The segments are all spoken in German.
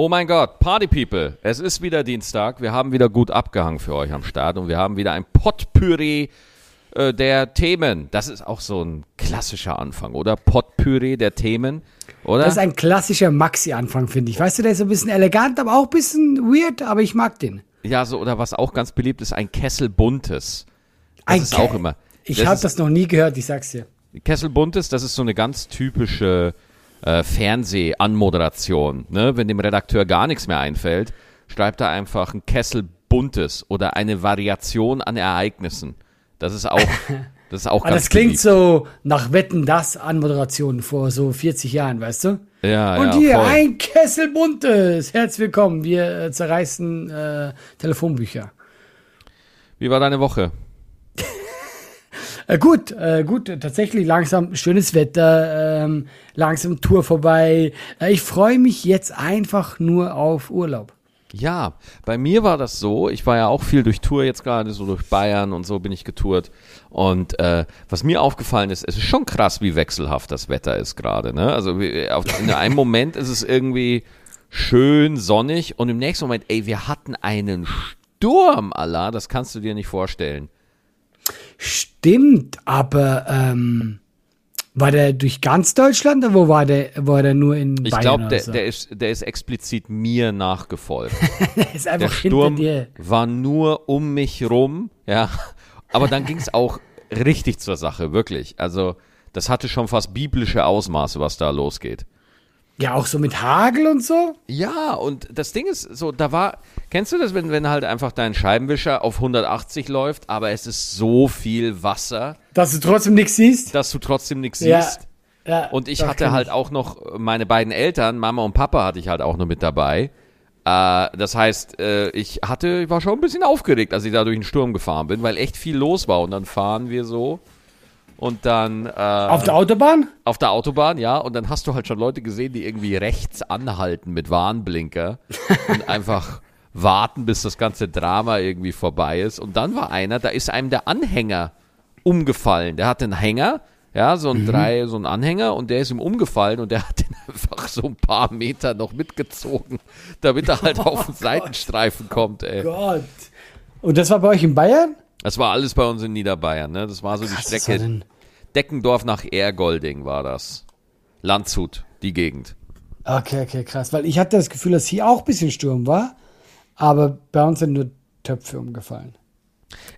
Oh mein Gott, Party People, es ist wieder Dienstag. Wir haben wieder gut abgehangen für euch am Start und wir haben wieder ein Potpüree äh, der Themen. Das ist auch so ein klassischer Anfang, oder? Potpüree der Themen, oder? Das ist ein klassischer Maxi-Anfang, finde ich. Weißt du, der ist so ein bisschen elegant, aber auch ein bisschen weird, aber ich mag den. ja, so, oder was auch ganz beliebt ist, ein Kessel Buntes. Das Ein ist Ke- auch immer. Ich habe das noch nie gehört, ich sag's dir. Kessel Buntes, das ist so eine ganz typische äh, Fernsehanmoderation. Ne? Wenn dem Redakteur gar nichts mehr einfällt, schreibt er einfach ein Kessel Buntes oder eine Variation an Ereignissen. Das ist auch, das ist auch Aber ganz das klingt beliebt. so nach Wetten das Anmoderation vor so 40 Jahren, weißt du? Ja, Und ja, hier voll. ein Kessel buntes. Herzlich willkommen. Wir äh, zerreißen äh, Telefonbücher. Wie war deine Woche? Äh, gut, äh, gut, äh, tatsächlich langsam schönes Wetter, ähm, langsam Tour vorbei. Äh, ich freue mich jetzt einfach nur auf Urlaub. Ja, bei mir war das so, ich war ja auch viel durch Tour jetzt gerade, so durch Bayern und so bin ich getourt. Und äh, was mir aufgefallen ist, es ist schon krass, wie wechselhaft das Wetter ist gerade. Ne? Also wie- auf, in einem Moment ist es irgendwie schön sonnig und im nächsten Moment, ey, wir hatten einen Sturm, Allah, das kannst du dir nicht vorstellen. Stimmt, aber ähm, war der durch ganz Deutschland oder wo war der, war der nur in Ich Bayern? glaube, oder der, so? der, ist, der ist explizit mir nachgefolgt. Der ist Der einfach Sturm hinter dir. war nur um mich rum, ja. Aber dann ging es auch richtig zur Sache, wirklich. Also, das hatte schon fast biblische Ausmaße, was da losgeht. Ja, auch so mit Hagel und so? Ja, und das Ding ist so, da war, kennst du das, wenn, wenn halt einfach dein Scheibenwischer auf 180 läuft, aber es ist so viel Wasser, Dass du trotzdem nichts siehst? dass du trotzdem nichts Ja. siehst? Ja, Und ich hatte halt auch noch meine beiden Eltern, Mama und Papa hatte ich halt auch noch mit dabei. Äh, das heißt, äh, ich hatte, ich war schon ein bisschen aufgeregt, als ich da durch den Sturm gefahren bin, weil echt viel los war. Und dann fahren wir so und dann äh, Auf der Autobahn? auf der Autobahn, ja, und dann hast du halt schon Leute gesehen, die irgendwie rechts anhalten mit Warnblinker und einfach warten, bis das ganze Drama irgendwie vorbei ist. Und dann war einer, da ist einem der Anhänger umgefallen. Der hatte einen Hänger, ja, so ein drei, so ein Anhänger und der ist ihm umgefallen und der hat den einfach so ein paar Meter noch mitgezogen, damit er halt auf den Seitenstreifen kommt, ey. Gott. Und das war bei euch in Bayern? Das war alles bei uns in Niederbayern, ne? Das war so die ist das Strecke. denn? Deckendorf nach Ergolding war das. Landshut, die Gegend. Okay, okay, krass. Weil ich hatte das Gefühl, dass hier auch ein bisschen Sturm war, aber bei uns sind nur Töpfe umgefallen.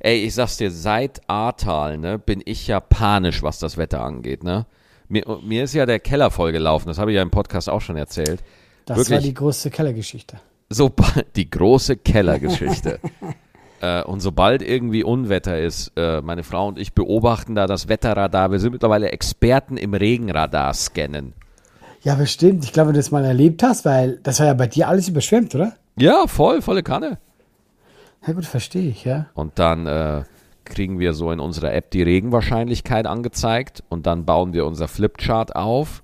Ey, ich sag's dir, seit Ahrtal, ne, bin ich ja panisch, was das Wetter angeht, ne? Mir, mir ist ja der Keller vollgelaufen, das habe ich ja im Podcast auch schon erzählt. Das Wirklich? war die große Kellergeschichte. Sobald die große Kellergeschichte. äh, und sobald irgendwie Unwetter ist, äh, meine Frau und ich beobachten da das Wetterradar. Wir sind mittlerweile Experten im Regenradar scannen. Ja, bestimmt. Ich glaube, wenn du das mal erlebt hast, weil das war ja bei dir alles überschwemmt, oder? Ja, voll, volle Kanne. Ja gut, verstehe ich, ja. Und dann äh, kriegen wir so in unserer App die Regenwahrscheinlichkeit angezeigt und dann bauen wir unser Flipchart auf.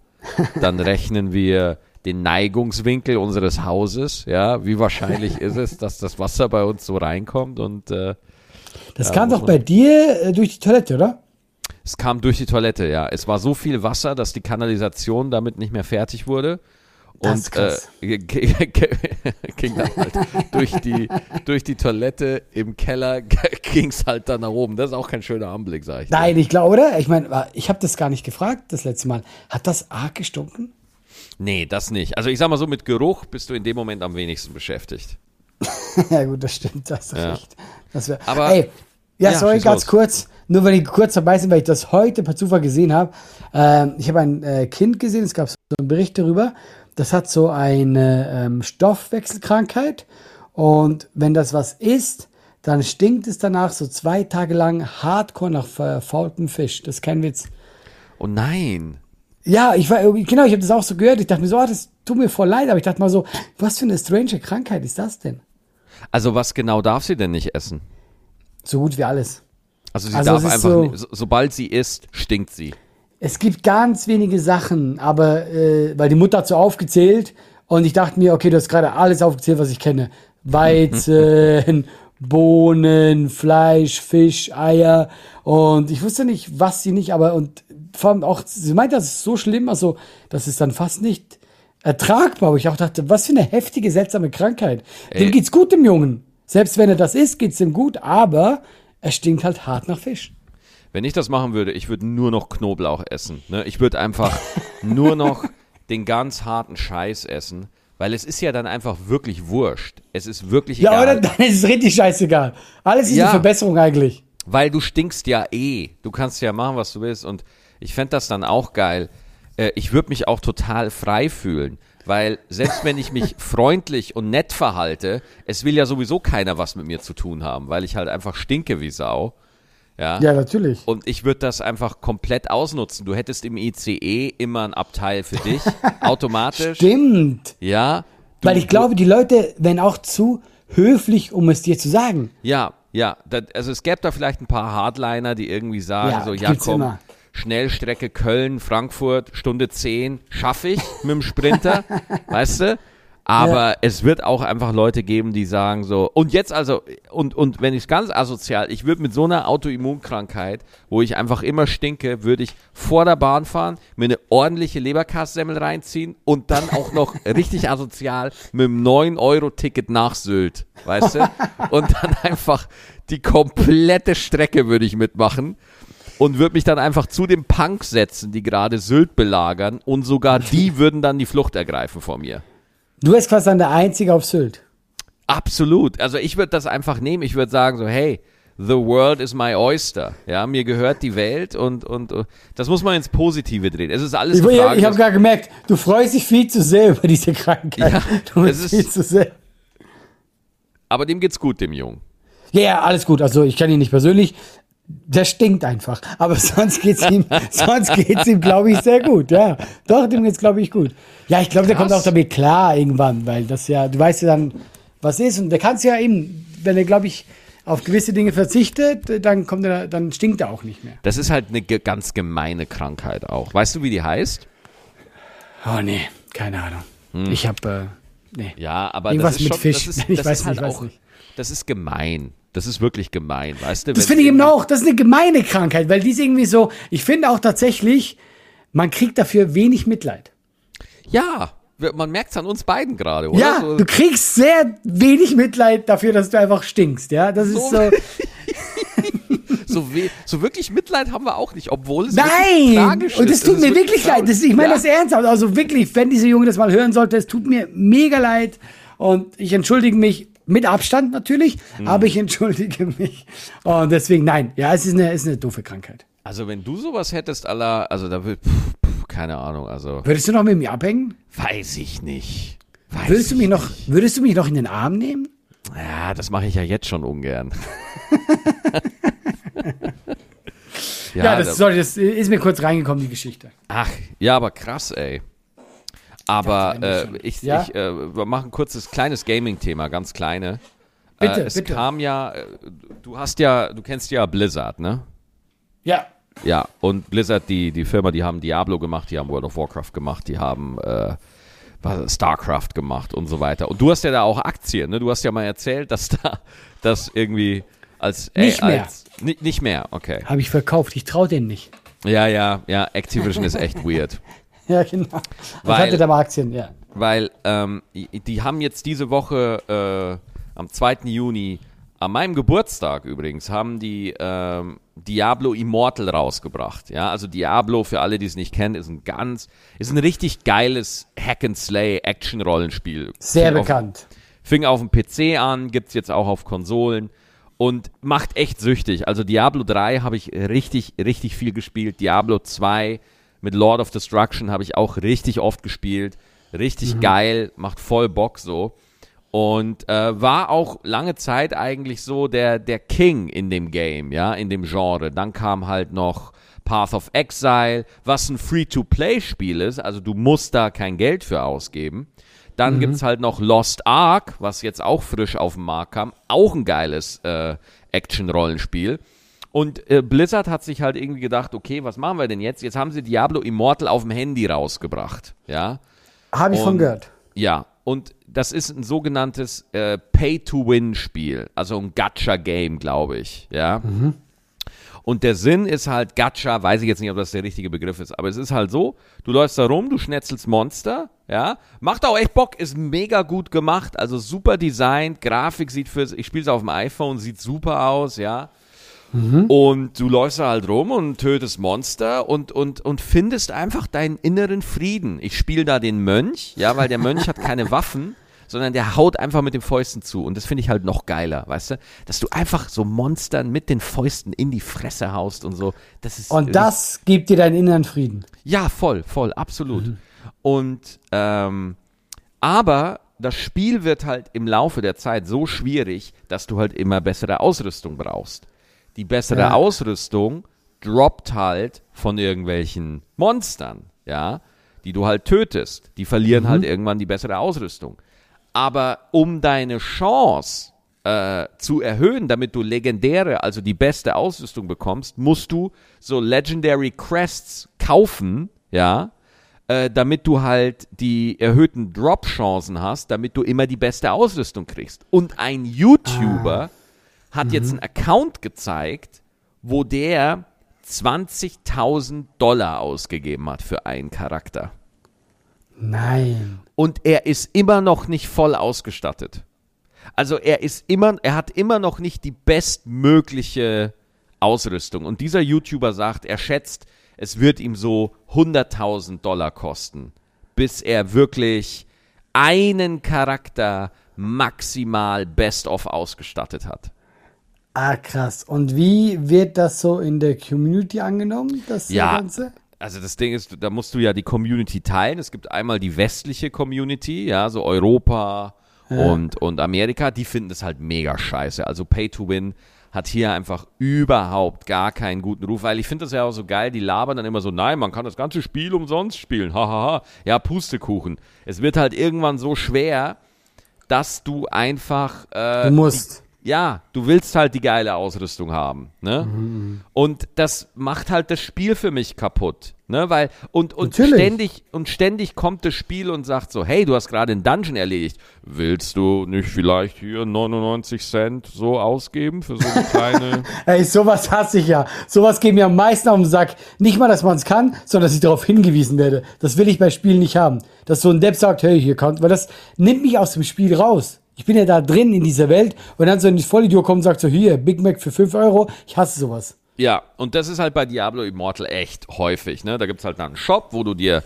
Dann rechnen wir den Neigungswinkel unseres Hauses. Ja, wie wahrscheinlich ist es, dass das Wasser bei uns so reinkommt? Und äh, Das Ja, kam doch bei dir äh, durch die Toilette, oder? es kam durch die Toilette. Ja, es war so viel Wasser, dass die Kanalisation damit nicht mehr fertig wurde. Das Und krass. äh, ging dann halt durch die, durch die Toilette im Keller ging es halt dann nach oben. Das ist auch kein schöner Anblick, sag ich. dir. Nein, ich glaube, oder? Ich meine, ich habe das gar nicht gefragt das letzte Mal. Hat das arg gestunken? Nee, das nicht. Also ich sag mal so, mit Geruch bist du in dem Moment am wenigsten beschäftigt. ja gut, das stimmt, das ist Ja. recht. Das wär, Aber- Ey, ja, Ja, sorry, ganz los. kurz. Nur weil ich kurz dabei bin, weil ich das heute per Zufall gesehen habe. Ähm, ich habe ein äh, Kind gesehen, es gab so einen Bericht darüber. Das hat so eine ähm, Stoffwechselkrankheit. Und wenn das was ist, dann stinkt es danach so zwei Tage lang hardcore nach verfaultem Fisch. Das ist kein Witz. Oh nein. Ja, ich war genau, ich habe das auch so gehört. Ich dachte mir so, ah, das tut mir voll leid, aber ich dachte mal so, was für eine strange Krankheit ist das denn? Also was genau darf sie denn nicht essen? So gut wie alles. Also sie Also darf einfach, so- nicht, so, sobald sie isst, stinkt sie. Es gibt ganz wenige Sachen, aber äh, weil die Mutter hat so aufgezählt und ich dachte mir, okay, du hast gerade alles aufgezählt, was ich kenne. Weizen, Bohnen, Fleisch, Fisch, Eier und ich wusste nicht, was sie nicht, aber und vor allem auch, sie meinte, das ist so schlimm, also das ist dann fast nicht ertragbar, wo ich auch dachte, was für eine heftige, seltsame Krankheit. Dem geht's gut, dem Jungen. Selbst wenn er das ist, geht's ihm gut, aber er stinkt halt hart nach Fisch. Wenn ich das machen würde, ich würde nur noch Knoblauch essen. Ne? Ich würde einfach nur noch den ganz harten Scheiß essen, weil es ist ja dann einfach wirklich wurscht. Es ist wirklich Ja, egal. oder? Dann ist es richtig scheißegal. Alles ist Ja. eine Verbesserung eigentlich. Weil du stinkst ja eh. Du kannst ja machen, was du willst. Und ich fände das dann auch geil. Äh, ich würde mich auch total frei fühlen. Weil selbst wenn ich mich freundlich und nett verhalte, es will ja sowieso keiner was mit mir zu tun haben, weil ich halt einfach stinke wie Sau. Ja. Ja, natürlich. Und ich würde das einfach komplett ausnutzen. Du hättest im ICE immer ein Abteil für dich, automatisch. Stimmt. Ja. Du, Weil ich glaube, die Leute wären auch zu höflich, um es dir zu sagen. Ja, ja. Da, also es gäbe da vielleicht ein paar Hardliner, die irgendwie sagen Ja, so, ja komm, immer. Schnellstrecke Köln, Frankfurt, Stunde 10, schaffe ich mit dem Sprinter, weißt du? Aber es wird auch einfach Leute geben, die sagen so, und jetzt also, und, und wenn ich es ganz asozial, ich würde mit so einer Autoimmunkrankheit, wo ich einfach immer stinke, würde ich vor der Bahn fahren, mir eine ordentliche Leberkassemmel reinziehen und dann auch noch richtig asozial mit einem 9-Euro-Ticket nach Sylt, weißt du? Und dann einfach die komplette Strecke würde ich mitmachen und würde mich dann einfach zu den Punks setzen, die gerade Sylt belagern und sogar die würden dann die Flucht ergreifen vor mir. Du wärst quasi dann der Einzige auf Sylt. Absolut. Also ich würde das einfach nehmen. Ich würde sagen so, hey, the world is my oyster. Ja, mir gehört die Welt und, und, und das muss man ins Positive drehen. Es ist alles Ich, Frage ich habe gerade gemerkt, du freust dich viel zu sehr über diese Krankheit. Ja, du bist ist- viel zu sehr. aber dem geht's gut, dem Jungen. Ja, ja, alles gut. Also ich kenne ihn nicht persönlich. Der stinkt einfach. Aber sonst geht's ihm, sonst geht's ihm, glaube ich, sehr gut. Ja, doch, dem geht's, glaube ich, gut. Ja, ich glaube, der kommt auch damit klar irgendwann, weil das ja, du weißt ja dann, was ist und der kann's ja eben, wenn er, glaube ich, auf gewisse Dinge verzichtet, dann kommt er, dann stinkt er auch nicht mehr. Das ist halt eine ganz gemeine Krankheit auch. Weißt du, wie die heißt? Oh nee, keine Ahnung. Ich habe, äh, nee. Ja, aber Irgendwas das ist mit schon, Fisch. Das ist, Ich das weiß ist nicht, halt weiß auch, nicht. das ist gemein. Das ist wirklich gemein, weißt du? Das finde ich eben auch, das ist eine gemeine Krankheit, weil die ist irgendwie so, ich finde auch tatsächlich, man kriegt dafür wenig Mitleid. Ja, man merkt es an uns beiden gerade, oder? Ja, du kriegst sehr wenig Mitleid dafür, dass du einfach stinkst, ja. Das ist So- so. so, wirklich Mitleid haben wir auch nicht, obwohl es Nein! tragisch Und ist. es tut mir wirklich leid. Das, ich meine ja. das ernsthaft. Also wirklich, wenn diese Junge das mal hören sollte, es tut mir mega leid. Und ich entschuldige mich mit Abstand natürlich, Mhm. aber ich entschuldige mich. Und deswegen, nein, ja, es ist eine, ist eine doofe Krankheit. Also wenn du sowas hättest, aller, also da pff, keine Ahnung, also Würdest du noch mit mir abhängen? weiß ich nicht. Weiß Würdest du ich mich noch, nicht. würdest du mich noch in den Arm nehmen? Ja, das mache ich ja jetzt schon ungern. ja, Ja, das, da- sorry, das ist mir kurz reingekommen, die Geschichte. Ach, ja, aber krass, ey. Aber äh, ich, Ja? ich äh, wir machen ein kurzes kleines Gaming-Thema, ganz kleine. Bitte, äh, es bitte. kam ja, äh, du hast ja, du kennst ja Blizzard, ne? Ja. Ja, und Blizzard, die, die Firma, die haben Diablo gemacht, die haben World of Warcraft gemacht, die haben äh, StarCraft gemacht und so weiter. Und du hast ja da auch Aktien, ne? Du hast ja mal erzählt, dass da das irgendwie als Nicht mehr. Als, ni- nicht mehr, okay. Habe ich verkauft. Ich traue denen nicht. Ja, ja, ja, Activision ist echt weird. Ja, genau. Weil- hatte da mal Aktien? Ja. weil ähm, die haben jetzt diese Woche äh, am 2. Juni, an meinem Geburtstag übrigens, haben die ähm, Diablo Immortal rausgebracht. Ja, also Diablo, für alle, die es nicht kennen, ist ein ganz, ist ein richtig geiles Hack-and-Slay-Action-Rollenspiel. Sehr Fing auf- bekannt. Fing auf dem PC an, gibt's jetzt auch auf Konsolen und macht echt süchtig. Also Diablo 3 habe ich richtig, richtig viel gespielt. Diablo 2 mit Lord of Destruction habe ich auch richtig oft gespielt. Richtig geil, macht voll Bock so. Und äh, war auch lange Zeit eigentlich so der, der King in dem Game, ja, in dem Genre. Dann kam halt noch Path of Exile, was ein Free-to-Play-Spiel ist, also du musst da kein Geld für ausgeben. Dann gibt's halt noch Lost Ark, was jetzt auch frisch auf den Markt kam. Auch ein geiles äh, Action-Rollenspiel. Und äh, Blizzard hat sich halt irgendwie gedacht, okay, was machen wir denn jetzt? Jetzt haben sie Diablo Immortal auf dem Handy rausgebracht. Ja. Habe ich von Und- gehört. Ja, und das ist ein sogenanntes äh, Pay-to-Win-Spiel, also ein Gacha-Game, glaube ich, ja. Und der Sinn ist halt Gacha, weiß ich jetzt nicht, ob das der richtige Begriff ist, aber es ist halt so, du läufst da rum, du schnetzelst Monster, ja, macht auch echt Bock, ist mega gut gemacht, also super designt, Grafik sieht für, ich spiele es auf dem iPhone, sieht super aus, ja. Mhm. Und du läufst da halt rum und tötest Monster und, und, und findest einfach deinen inneren Frieden. Ich spiele da den Mönch, ja, weil der Mönch hat keine Waffen sondern der haut einfach mit den Fäusten zu. Und das finde ich halt noch geiler, weißt du? Dass du einfach so Monstern mit den Fäusten in die Fresse haust und so. Das ist, und das gibt dir deinen inneren Frieden. Ja, voll, voll, absolut. Mhm. Und, ähm, aber das Spiel wird halt im Laufe der Zeit so schwierig, dass du halt immer bessere Ausrüstung brauchst. Die bessere ja. Ausrüstung droppt halt von irgendwelchen Monstern, ja, die du halt tötest. Die verlieren mhm. halt irgendwann die bessere Ausrüstung. Aber um deine Chance äh, zu erhöhen, damit du legendäre, also die beste Ausrüstung bekommst, musst du so Legendary Crests kaufen, ja, äh, damit du halt die erhöhten Drop-Chancen hast, damit du immer die beste Ausrüstung kriegst. Und ein YouTuber ah. Hat mhm. jetzt einen Account gezeigt, wo der 20.000 Dollar ausgegeben hat für einen Charakter. Nein. Und er ist immer noch nicht voll ausgestattet. Also er ist immer, er hat immer noch nicht die bestmögliche Ausrüstung. Und dieser YouTuber sagt, er schätzt, es wird ihm so 100.000 Dollar kosten, bis er wirklich einen Charakter maximal best of ausgestattet hat. Ah, krass. Und wie wird das so in der Community angenommen, das ja, Ganze? also das Ding ist, da musst du ja die Community teilen. Es gibt einmal die westliche Community, ja, so Europa ja. und, und Amerika, die finden das halt mega scheiße. Also Pay to Win hat hier einfach überhaupt gar keinen guten Ruf, weil ich finde das ja auch so geil, die labern dann immer so, nein, man kann das ganze Spiel umsonst spielen, hahaha. Ja, Pustekuchen. Es wird halt irgendwann so schwer, dass du einfach äh, du musst. Die, ja, du willst halt die geile Ausrüstung haben, ne? Mhm. Und das macht halt das Spiel für mich kaputt, ne? Weil und und ständig und ständig kommt das Spiel und sagt so, hey, du hast gerade einen Dungeon erledigt, willst du nicht vielleicht hier 99 Cent so ausgeben für so eine kleine? Ey, sowas hasse ich ja. Sowas geht mir am meisten auf den Sack. Nicht mal, dass man es kann, sondern dass ich darauf hingewiesen werde. Das will ich bei Spielen nicht haben. Dass so ein Depp sagt, hey, hier kommt, weil das nimmt mich aus dem Spiel raus. Ich bin ja da drin in dieser Welt und dann so ein Vollidiot kommt und sagt so, hier, Big Mac für 5 Euro. Ich hasse sowas. Ja, und das ist halt bei Diablo Immortal echt häufig. Ne? Da gibt es halt einen Shop, wo du dir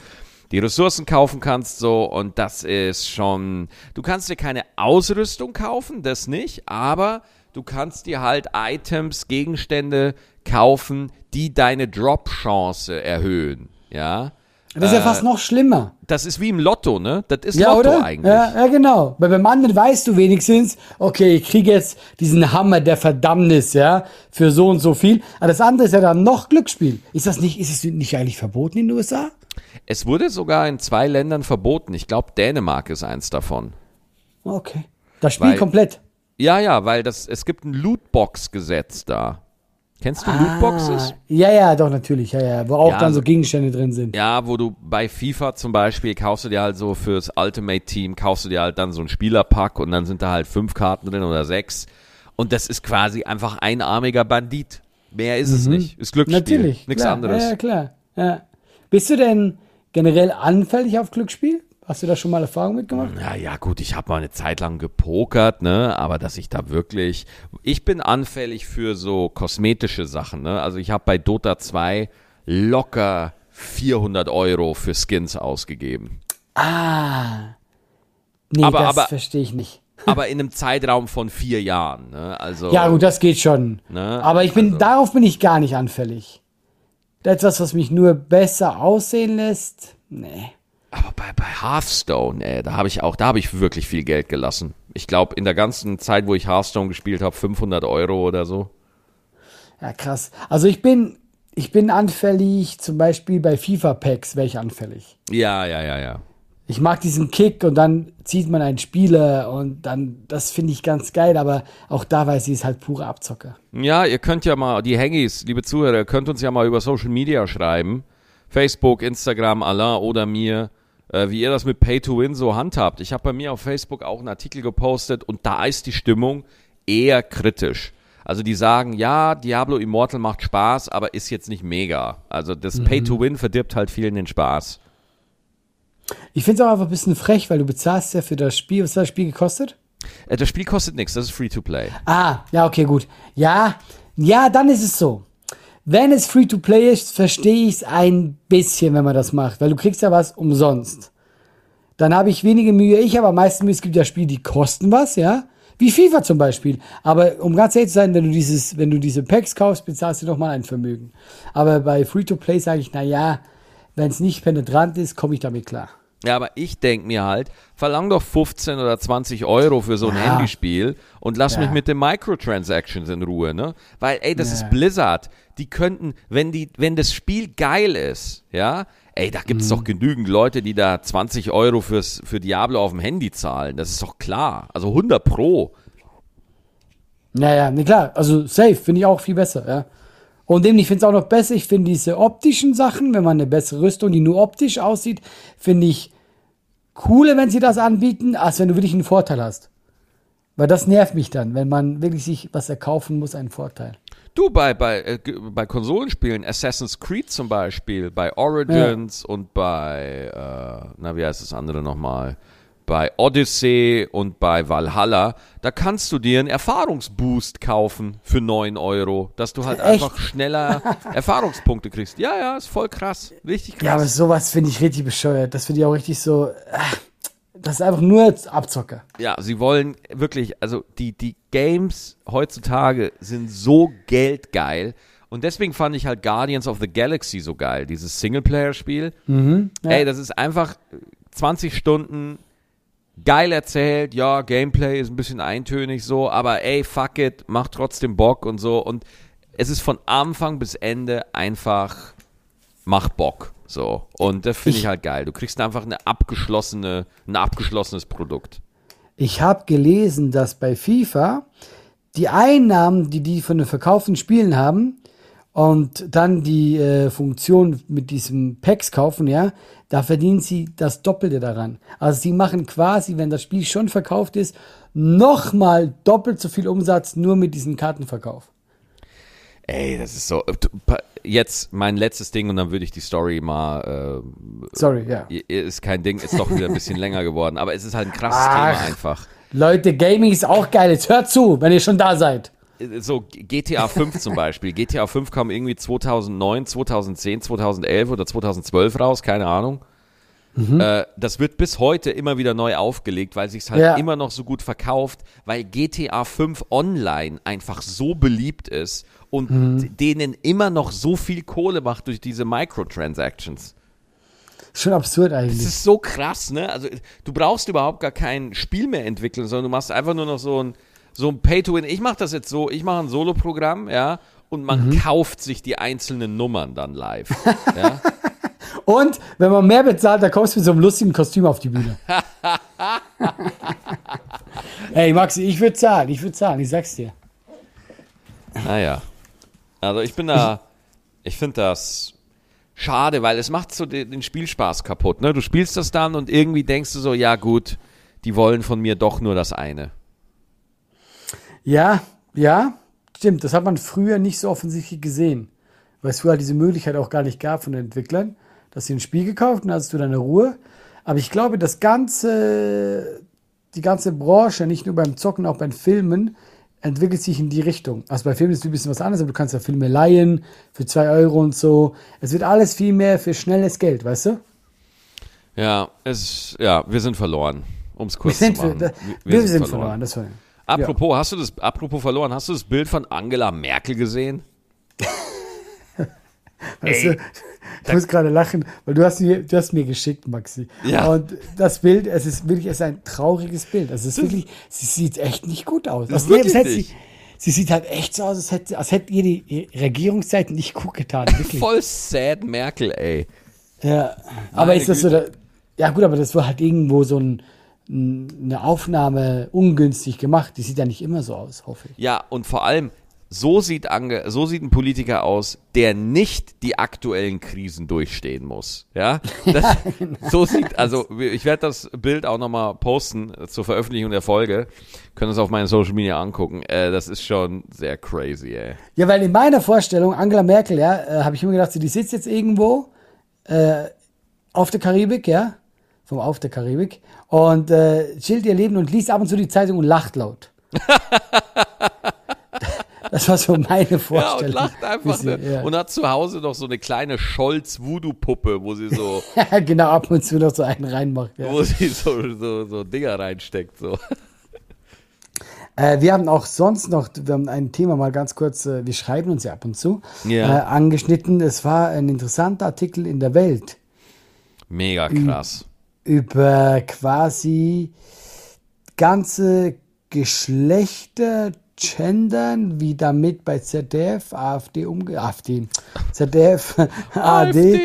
die Ressourcen kaufen kannst, so, und das ist schon, du kannst dir keine Ausrüstung kaufen, das nicht, aber du kannst dir halt Items, Gegenstände kaufen, die deine Drop-Chance erhöhen, ja. Das ist ja fast noch schlimmer. Das ist wie im Lotto, ne? Das ist ja, Lotto oder? eigentlich. Ja, ja, genau. Weil beim anderen weißt du wenigstens, okay, ich kriege jetzt diesen Hammer der Verdammnis, ja, für so und so viel. Aber das andere ist ja dann noch Glücksspiel. Ist das nicht, ist es nicht eigentlich verboten in den USA? Es wurde sogar in zwei Ländern verboten. Ich glaube, Dänemark ist eins davon. Okay. Das Spiel weil, komplett. Ja, ja, weil das, es gibt ein Lootbox-Gesetz da. Kennst du ah, Lootboxes? Ja, ja, doch, natürlich. Ja, ja, wo auch ja, dann so Gegenstände drin sind. Ja, wo du bei FIFA zum Beispiel kaufst du dir halt so fürs Ultimate Team, kaufst du dir halt dann so ein Spielerpack und dann sind da halt fünf Karten drin oder sechs. Und das ist quasi einfach einarmiger Bandit. Mehr ist mhm. es nicht. Ist Glücksspiel. Natürlich. Nichts klar. anderes. Ja, ja, klar. Ja. Bist du denn generell anfällig auf Glücksspiel? Hast du da schon mal Erfahrung mitgemacht? Ja, ja, gut, ich habe mal eine Zeit lang gepokert, ne, aber dass ich da wirklich, ich bin anfällig für so kosmetische Sachen, ne, also ich habe bei Dota 2 locker 400 Euro für Skins ausgegeben. Ah, nee, aber, das verstehe ich nicht. aber in einem Zeitraum von vier Jahren, ne, also. Ja, gut, das geht schon. Ne? Aber ich bin, also, darauf bin ich gar nicht anfällig. Etwas, was mich nur besser aussehen lässt, nee. Aber bei, bei Hearthstone, ey, da habe ich auch, da habe ich wirklich viel Geld gelassen. Ich glaube, in der ganzen Zeit, wo ich Hearthstone gespielt habe, 500 Euro oder so. Ja, krass. Also ich bin, ich bin anfällig, zum Beispiel bei FIFA-Packs wäre ich anfällig. Ja, ja, ja, ja. Ich mag diesen Kick und dann zieht man einen Spieler und dann, das finde ich ganz geil, aber auch da weiß ich, es halt pure Abzocke. Ja, ihr könnt ja mal, die Hangis, liebe Zuhörer, ihr könnt uns ja mal über Social Media schreiben. Facebook, Instagram, Alain oder mir wie ihr das mit Pay to Win so handhabt. Ich habe bei mir auf Facebook auch einen Artikel gepostet und da ist die Stimmung eher kritisch. Also die sagen, ja, Diablo Immortal macht Spaß, aber ist jetzt nicht mega. Also das Pay-to-Win verdirbt halt vielen den Spaß. Ich finde es auch einfach ein bisschen frech, weil du bezahlst ja für das Spiel. Was hat das Spiel gekostet? Äh, Das Spiel kostet nichts, das ist Free-to-Play. Ah, ja, okay, gut. Ja, ja, dann ist es so. Wenn es Free-to-Play ist, verstehe ich es ein bisschen, wenn man das macht, weil du kriegst ja was umsonst. Dann habe ich wenige Mühe. Ich habe am meisten Mühe. Es gibt ja Spiele, die kosten was, ja. Wie FIFA zum Beispiel. Aber um ganz ehrlich zu sein, wenn du dieses, wenn du diese Packs kaufst, bezahlst du doch mal ein Vermögen. Aber bei Free-to-Play sage ich, na ja, wenn es nicht penetrant ist, komme ich damit klar. Ja, aber ich denk mir halt, verlang doch 15 oder 20 Euro für so ein Ja. Handyspiel und lass Ja. mich mit den Microtransactions in Ruhe, ne? Weil, ey, das Ja. ist Blizzard. Die könnten, wenn die, wenn das Spiel geil ist, ja, ey, da gibt's Mhm. doch genügend Leute, die da 20 Euro fürs, für Diablo auf dem Handy zahlen. Das ist doch klar. Also 100 pro. Naja, ne klar, also safe finde ich auch viel besser, ja. Und dem, ich finde es auch noch besser, ich finde diese optischen Sachen, wenn man eine bessere Rüstung, die nur optisch aussieht, finde ich cooler, wenn sie das anbieten, als wenn du wirklich einen Vorteil hast. Weil das nervt mich dann, wenn man wirklich sich was erkaufen muss, einen Vorteil. Du, bei, bei, äh, bei Konsolenspielen, Assassin's Creed zum Beispiel, bei Origins und bei, äh, na, wie heißt das andere nochmal? Bei Odyssey und bei Valhalla, da kannst du dir einen Erfahrungsboost kaufen für 9 Euro, dass du halt Echt? einfach schneller Erfahrungspunkte kriegst. Ja, ja, ist voll krass. Richtig krass. Ja, aber sowas finde ich richtig bescheuert. Das finde ich auch richtig so, ah, das ist einfach nur Abzocker. Ja, sie wollen wirklich, also die, die Games heutzutage sind so geldgeil. Und deswegen fand ich halt Guardians of the Galaxy so geil, dieses Singleplayer-Spiel. ja. Ey, das ist einfach 20 Stunden geil erzählt. Ja, Gameplay ist ein bisschen eintönig so, aber ey, fuck it, macht trotzdem Bock und so. Und es ist von Anfang bis Ende einfach, mach Bock. So. Und das finde ich Ich- halt geil. Du kriegst einfach eine abgeschlossene, ein abgeschlossenes Produkt. Ich habe gelesen, dass bei FIFA die Einnahmen, die die von den verkauften Spielen haben und dann die äh, Funktion mit diesem Packs kaufen, ja, da verdienen sie das Doppelte daran. Also sie machen quasi, wenn das Spiel schon verkauft ist, nochmal doppelt so viel Umsatz nur mit diesem Kartenverkauf. Ey, das ist so. Jetzt mein letztes Ding und dann würde ich die Story mal. Sorry, ja. Äh, ist kein Ding, ist doch wieder ein bisschen länger geworden, aber es ist halt ein krasses Ach. Thema einfach. Leute, Gaming ist auch geil. Jetzt hört zu, wenn ihr schon da seid. So GTA 5 zum Beispiel. GTA 5 kam irgendwie 2009, 2010, 2011 oder 2012 raus, keine Ahnung. Mhm. Äh, das wird bis heute immer wieder neu aufgelegt, weil sich halt Ja. immer noch so gut verkauft, weil GTA 5 online einfach so beliebt ist und Mhm. denen immer noch so viel Kohle macht durch diese Microtransactions. Schon absurd Das eigentlich. ist so krass, ne? Also du brauchst überhaupt gar kein Spiel mehr entwickeln, sondern du machst einfach nur noch so ein, so ein Pay-to-Win. Ich mache das jetzt so, ich mache ein Solo-Programm, ja, und man Mhm. kauft sich die einzelnen Nummern dann live. ja? Und wenn man mehr bezahlt, dann kommst du mit so einem lustigen Kostüm auf die Bühne. Ey, Maxi, ich würde zahlen, ich würde zahlen, ich sag's dir. Naja. Also ich bin da, ich finde das schade, weil es macht so den, den Spielspaß kaputt. Ne? Du spielst das dann und irgendwie denkst du so, ja gut, die wollen von mir doch nur das eine. Ja, ja, stimmt. Das hat man früher nicht so offensichtlich gesehen. Weil es früher halt diese Möglichkeit auch gar nicht gab von den Entwicklern, dass sie ein Spiel gekauft und dann hattest du deine Ruhe. Aber ich glaube, das ganze, die ganze Branche, nicht nur beim Zocken, auch beim Filmen, entwickelt sich in die Richtung. Also bei Filmen ist es ein bisschen was anderes, aber du kannst ja Filme leihen für zwei Euro und so. Es wird alles viel mehr für schnelles Geld, weißt du? Ja, es, ja, wir sind verloren, um es Wir kurz sind, zu machen. wir, wir sind verloren. Das war, Apropos, hast du das, apropos verloren, hast du das Bild von Angela Merkel gesehen? Weißt du, ich muss gerade lachen, weil du hast, mir, du hast mir geschickt, Maxi. Ja. Und das Bild, es ist wirklich es ist ein trauriges Bild. Es ist wirklich, sie sieht echt nicht gut aus. Also, wirklich es hätte. Sie, sie sieht halt echt so aus, als hätte, als hätte ihr die Regierungszeit nicht gut getan. Wirklich. Voll sad Merkel, ey. Ja. Aber Meine ist das so, da, ja gut, aber das war halt irgendwo so ein, eine Aufnahme ungünstig gemacht. Die sieht ja nicht immer so aus, hoffe ich. Ja, und vor allem, so sieht, ange, so sieht ein Politiker aus, der nicht die aktuellen Krisen durchstehen muss. Ja, das, so sieht, also ich werde das Bild auch nochmal posten zur Veröffentlichung der Folge. Können es auf meinen Social Media angucken. Äh, das ist schon sehr crazy, ey. Ja, weil in meiner Vorstellung, Angela Merkel, ja, äh, habe ich immer gedacht, so, die sitzt jetzt irgendwo äh, auf der Karibik, ja, vom Auf der Karibik und äh, chillt ihr Leben und liest ab und zu die Zeitung und lacht laut. Das war so meine Vorstellung. Ja, und lacht einfach. Sie, ne? ja. Und hat zu Hause noch so eine kleine Scholz-Voodoo-Puppe, wo sie so. genau, ab und zu noch so einen reinmacht. Ja. Wo sie so, so, so Dinger reinsteckt. So. Äh, wir haben auch sonst noch, wir haben ein Thema mal ganz kurz, äh, wir schreiben uns ja ab und zu, ja. äh, angeschnitten. Es war ein interessanter Artikel in der Welt. Mega krass. Über quasi ganze Geschlechter gendern, wie damit bei ZDF, AfD umge... AfD, ZDF, AD.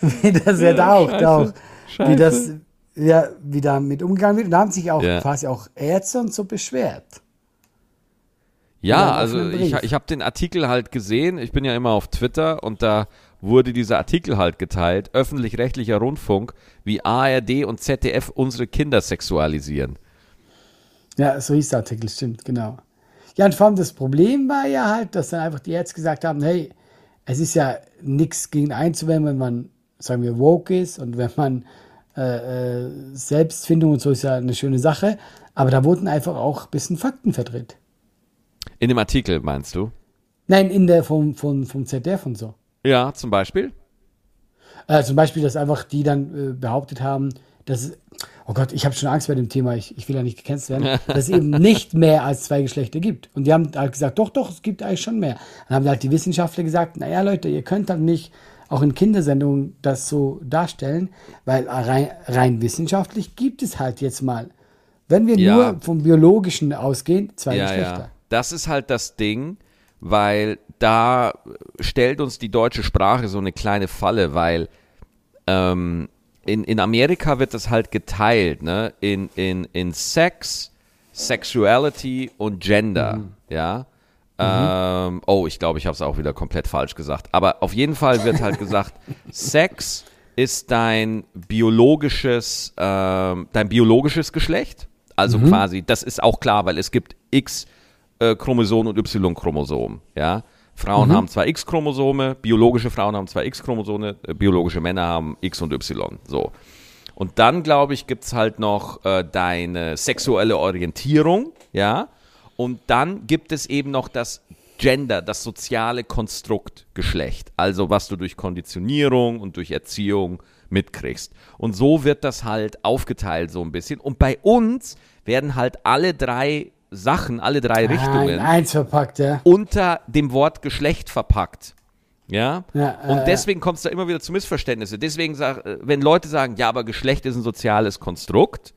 wie das ja da auch, da auch wie das ja, wie damit umgegangen wird. Und da haben sich auch ja. quasi auch Ärzte und so beschwert. Ja, also ich, ich habe den Artikel halt gesehen. Ich bin ja immer auf Twitter und da wurde dieser Artikel halt geteilt. Öffentlich-rechtlicher Rundfunk, wie ARD und ZDF unsere Kinder sexualisieren. Ja, so hieß der Artikel, stimmt, genau. Ja, und vor allem das Problem war ja halt, dass dann einfach die Ärzte gesagt haben, hey, es ist ja nichts gegen einzuwenden, wenn man, sagen wir, woke ist und wenn man äh, äh, Selbstfindung und so ist ja eine schöne Sache, aber da wurden einfach auch ein bisschen Fakten verdreht. In dem Artikel, meinst du? Nein, in der vom, vom, vom ZDF und so. Ja, zum Beispiel? Äh, zum Beispiel, dass einfach die dann äh, behauptet haben, dass oh Gott, ich habe schon Angst bei dem Thema, ich, ich will ja nicht gecancelt werden, dass es eben nicht mehr als zwei Geschlechter gibt. Und die haben halt gesagt, doch, doch, es gibt eigentlich schon mehr. Dann haben halt die Wissenschaftler gesagt, naja Leute, ihr könnt halt nicht auch in Kindersendungen das so darstellen, weil rein, rein wissenschaftlich gibt es halt jetzt mal, wenn wir ja. nur vom Biologischen ausgehen, zwei ja, Geschlechter. Ja. Das ist halt das Ding, weil da stellt uns die deutsche Sprache so eine kleine Falle, weil ähm, in, in Amerika wird das halt geteilt, ne? In, in, in Sex, Sexuality und Gender, mhm. ja. Mhm. Ähm, oh, ich glaube, ich habe es auch wieder komplett falsch gesagt. Aber auf jeden Fall wird halt gesagt, Sex ist dein biologisches, ähm, dein biologisches Geschlecht. Also mhm. quasi, das ist auch klar, weil es gibt X Chromosom und Y-Chromosom, ja. Frauen mhm. haben zwei X-Chromosome, biologische Frauen haben zwei X-Chromosome, äh, biologische Männer haben X und Y. So. Und dann, glaube ich, gibt es halt noch äh, deine sexuelle Orientierung, ja. Und dann gibt es eben noch das Gender, das soziale Konstrukt Geschlecht. Also was du durch Konditionierung und durch Erziehung mitkriegst. Und so wird das halt aufgeteilt so ein bisschen. Und bei uns werden halt alle drei Sachen, alle drei Richtungen, eins verpackt, ja. unter dem Wort Geschlecht verpackt. Ja? ja äh, und deswegen kommt es da immer wieder zu Missverständnissen. Deswegen, sag, äh, wenn Leute sagen, ja, aber Geschlecht ist ein soziales Konstrukt,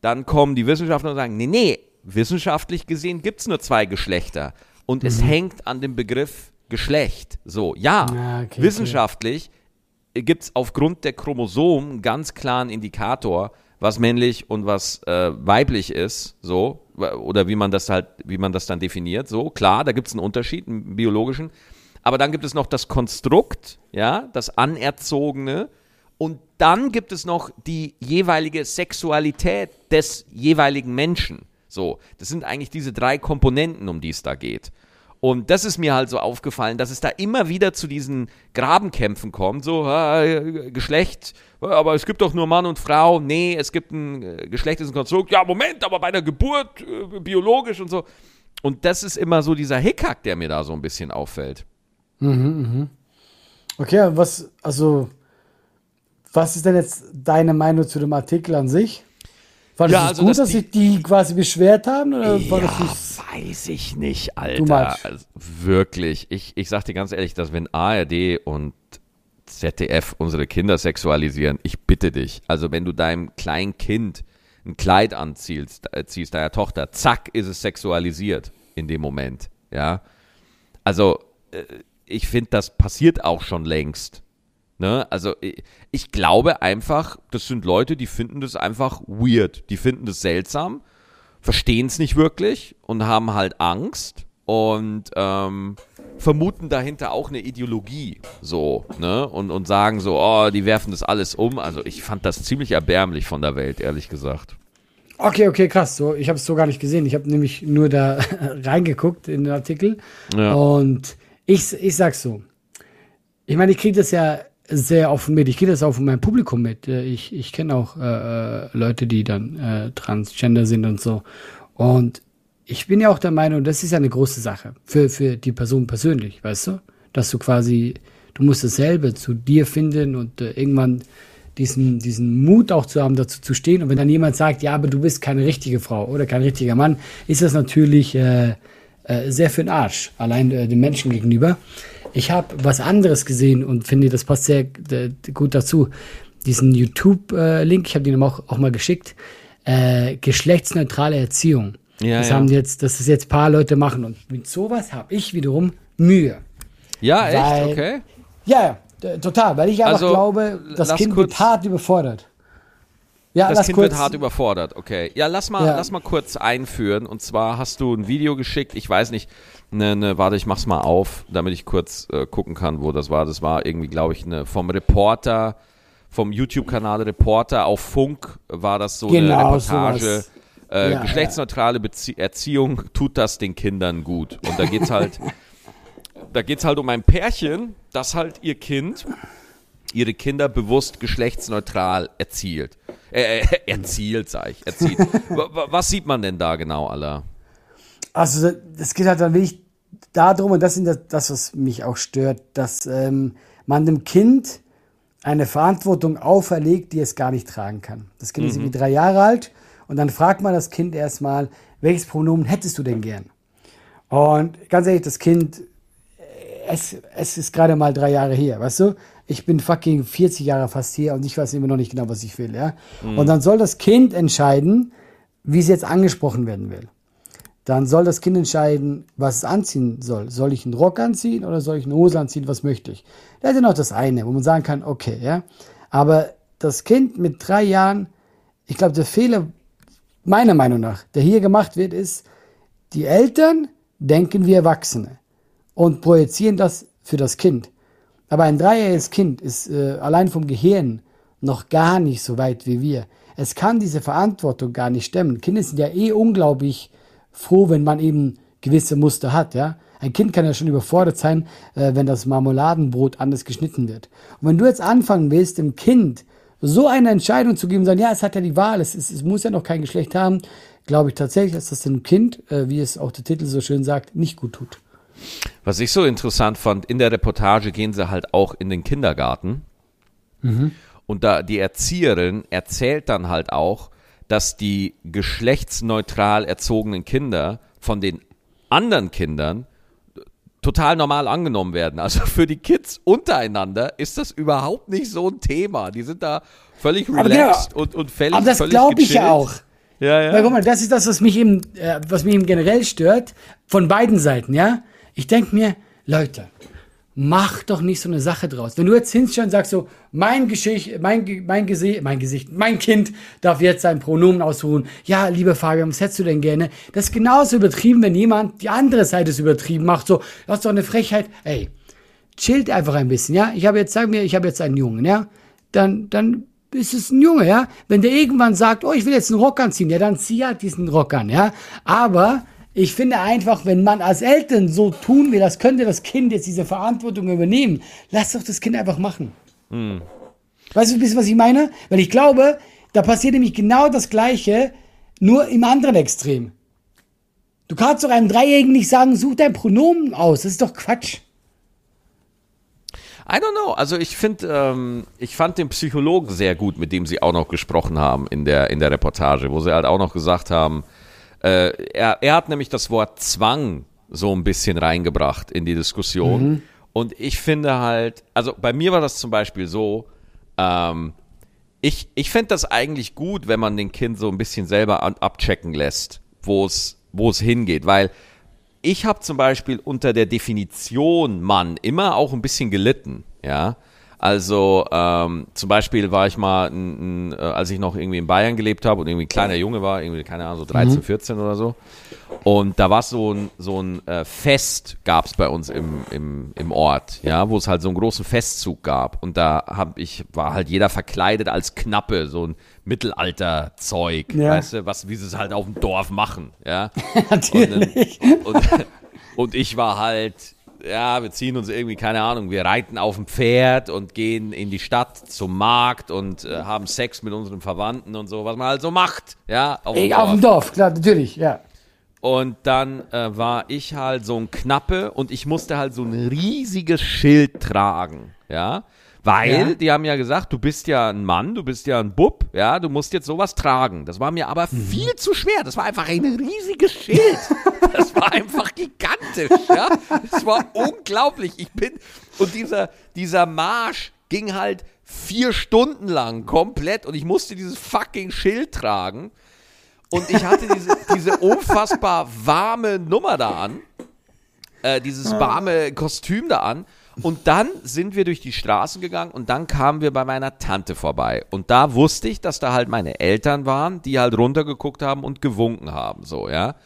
dann kommen die Wissenschaftler und sagen, nee, nee, wissenschaftlich gesehen gibt es nur zwei Geschlechter. Und mhm. es hängt an dem Begriff Geschlecht. So, ja, ja okay, wissenschaftlich okay. gibt es aufgrund der Chromosomen einen ganz klaren Indikator, was männlich und was äh, weiblich ist, so, oder wie man das halt, wie man das dann definiert, so, klar, da gibt es einen Unterschied, einen biologischen, aber dann gibt es noch das Konstrukt, ja, das Anerzogene, und dann gibt es noch die jeweilige Sexualität des jeweiligen Menschen. So, das sind eigentlich diese drei Komponenten, um die es da geht. Und das ist mir halt so aufgefallen, dass es da immer wieder zu diesen Grabenkämpfen kommt, so äh, Geschlecht, aber es gibt doch nur Mann und Frau. Nee, es gibt ein äh, Geschlecht ist ein Konstrukt. Ja, Moment, aber bei der Geburt äh, biologisch und so. Und das ist immer so dieser Hickhack, der mir da so ein bisschen auffällt. Mhm, mhm. Okay, was, also, was ist denn jetzt deine Meinung zu dem Artikel an sich? War ja, das also gut, dass, dass sich die quasi beschwert haben? Oder ja, war das nicht weiß ich nicht, Alter. Also, wirklich. Ich, ich sag dir ganz ehrlich, dass wenn ARD und ZDF unsere Kinder sexualisieren, ich bitte dich. Also wenn du deinem kleinen Kind ein Kleid anziehst, äh, ziehst deiner Tochter, zack, ist es sexualisiert in dem Moment. Ja. Also äh, ich finde, das passiert auch schon längst. Ne? Also ich, glaube einfach, das sind Leute, die finden das einfach weird, die finden das seltsam verstehen es nicht wirklich und haben halt Angst und ähm, vermuten dahinter auch eine Ideologie so, ne? Und, und sagen so, oh, die werfen das alles um. Also ich fand das ziemlich erbärmlich von der Welt, ehrlich gesagt. Okay, okay, krass. So, ich habe es so gar nicht gesehen. Ich habe nämlich nur da reingeguckt in den Artikel. Ja. Und ich, ich sag's so. Ich meine, ich kriege das ja sehr offen mit. Ich kriege das auch von meinem Publikum mit. Äh, ich, ich kenne auch äh, äh, Leute, die dann äh, transgender sind und so. Und ich bin ja auch der Meinung, das ist eine große Sache für, für die Person persönlich, weißt du? Dass du quasi, du musst dasselbe zu dir finden und äh, irgendwann diesen, diesen Mut auch zu haben, dazu zu stehen. Und wenn dann jemand sagt, ja, aber du bist keine richtige Frau oder kein richtiger Mann, ist das natürlich äh, äh, sehr für den Arsch, allein äh, dem Menschen gegenüber. Ich habe was anderes gesehen und finde, das passt sehr äh, gut dazu. Diesen YouTube-Link, ich habe den auch, auch mal geschickt, äh, geschlechtsneutrale Erziehung. Ja, das ja. haben jetzt, dass das jetzt paar Leute machen und mit sowas habe ich wiederum Mühe. Ja, echt? Okay. Ja, total, weil ich einfach also, glaube, das Kind wird hart überfordert. Ja, das Kind kurz. wird hart überfordert, okay. Ja, lass mal, ja. lass mal kurz einführen. Und zwar hast du ein Video geschickt, ich weiß nicht, ne, ne, warte, ich mach's mal auf, damit ich kurz äh, gucken kann, wo das war. Das war irgendwie, glaube ich, ne, vom Reporter, vom YouTube-Kanal Reporter auf Funk war das so genau, eine Reportage. Äh, ja, geschlechtsneutrale Bezie Erziehung tut das den Kindern gut. Und da geht's halt, da geht's halt um ein Pärchen, das halt ihr Kind, ihre Kinder bewusst geschlechtsneutral erzielt. Äh, äh erzielt, sag ich, erzielt. Was sieht man denn da genau, aller? Also, das geht halt dann wirklich darum, und das ist das, was mich auch stört, dass ähm, man dem Kind eine Verantwortung auferlegt, die es gar nicht tragen kann. Das Kind mhm. ist irgendwie drei Jahre alt und dann fragt man das Kind erstmal, welches Pronomen hättest du denn gern? Und ganz ehrlich, das Kind, es, es ist gerade mal drei Jahre hier, weißt du? Ich bin fucking 40 Jahre fast hier und ich weiß immer noch nicht genau, was ich will, ja? Mhm. Und dann soll das Kind entscheiden, wie es jetzt angesprochen werden will dann soll das Kind entscheiden, was es anziehen soll. Soll ich einen Rock anziehen oder soll ich eine Hose anziehen? Was möchte ich? Das ist ja noch das eine, wo man sagen kann, okay, ja. Aber das Kind mit drei Jahren, ich glaube, der Fehler, meiner Meinung nach, der hier gemacht wird, ist, die Eltern denken wie Erwachsene und projizieren das für das Kind. Aber ein dreijähriges Kind ist äh, allein vom Gehirn noch gar nicht so weit wie wir. Es kann diese Verantwortung gar nicht stemmen. Kinder sind ja eh unglaublich froh, wenn man eben gewisse Muster hat, ja. Ein Kind kann ja schon überfordert sein, äh, wenn das Marmeladenbrot anders geschnitten wird. Und wenn du jetzt anfangen willst, dem Kind so eine Entscheidung zu geben, sagen, ja, es hat ja die Wahl, es, es, es muss ja noch kein Geschlecht haben, glaube ich tatsächlich, dass das dem Kind, äh, wie es auch der Titel so schön sagt, nicht gut tut. Was ich so interessant fand, in der Reportage gehen sie halt auch in den Kindergarten. Mhm. Und da die Erzieherin erzählt dann halt auch, dass die geschlechtsneutral erzogenen Kinder von den anderen Kindern total normal angenommen werden. Also für die Kids untereinander ist das überhaupt nicht so ein Thema. Die sind da völlig genau. relaxed genau, und, und völlig Aber das glaube ich ja auch. Ja, ja. Weil guck mal, das ist das, was mich eben, äh, was mich eben generell stört, von beiden Seiten, ja. Ich denke mir, Leute, mach doch nicht so eine Sache draus. Wenn du jetzt hinstehst und sagst so, mein Geschicht, mein, mein Gesicht, mein Gesicht, mein Kind darf jetzt sein Pronomen ausruhen. Ja, lieber Fabian, was hättest du denn gerne? Das ist genauso übertrieben, wenn jemand die andere Seite es übertrieben macht. So, das ist doch eine Frechheit. Ey, chillt einfach ein bisschen, ja? Ich habe jetzt, sagen wir, ich habe jetzt einen Jungen, ja? Dann, dann ist es ein Junge, ja? Wenn der irgendwann sagt, oh, ich will jetzt einen Rock anziehen, ja, dann zieh halt diesen Rock an, ja? Aber ich finde einfach, wenn man als Eltern so tun will, das könnte das Kind jetzt diese Verantwortung übernehmen, lass doch das Kind einfach machen. Hm. Weißt du ein bisschen, was ich meine? Weil ich glaube, da passiert nämlich genau das Gleiche, nur im anderen Extrem. Du kannst doch einem Dreijährigen nicht sagen, such dein Pronomen aus. Das ist doch Quatsch. I don't know. Also ich finde, ähm, ich fand den Psychologen sehr gut, mit dem sie auch noch gesprochen haben in der in der Reportage, wo sie halt auch noch gesagt haben, äh, er, er hat nämlich das Wort Zwang so ein bisschen reingebracht in die Diskussion. Mhm. Und ich finde halt, also bei mir war das zum Beispiel so, ähm, ich, ich fände das eigentlich gut, wenn man den Kind so ein bisschen selber an, abchecken lässt, wo es wo es hingeht, weil ich habe zum Beispiel unter der Definition Mann immer auch ein bisschen gelitten, ja. Also ähm, zum Beispiel war ich mal, n, n, äh, als ich noch irgendwie in Bayern gelebt habe und irgendwie ein kleiner Junge war, irgendwie, keine Ahnung, so 13, 14 oder so. Und da war so ein, so ein äh, Fest, gab es bei uns im, im, im Ort, ja, wo es halt so einen großen Festzug gab. Und da hab ich, war halt jeder verkleidet als Knappe, so ein Mittelalterzeug, Ja. weißt du, was, wie sie es halt auf dem Dorf machen, ja. Natürlich. Und, und ich war halt, ja, wir ziehen uns irgendwie, keine Ahnung, wir reiten auf dem Pferd und gehen in die Stadt zum Markt und äh, haben Sex mit unseren Verwandten und so, was man halt so macht, ja, auf dem auf dem Dorf, klar, natürlich, ja. Und dann äh, war ich halt so ein Knappe und ich musste halt so ein riesiges Schild tragen, ja. Weil, Ja. die haben ja gesagt, du bist ja ein Mann, du bist ja ein Bub, ja, du musst jetzt sowas tragen. Das war mir aber viel zu schwer. Das war einfach ein riesiges Schild. Das war einfach gigantisch, ja. Das war unglaublich. Ich bin, und dieser, dieser Marsch ging halt vier Stunden lang komplett und ich musste dieses fucking Schild tragen. Und ich hatte diese, diese unfassbar warme Nummer da an, äh, dieses warme Kostüm da an. Und dann sind wir durch die Straßen gegangen und dann kamen wir bei meiner Tante vorbei. Und da wusste ich, dass da halt meine Eltern waren, die halt runtergeguckt haben und gewunken haben, so, ja.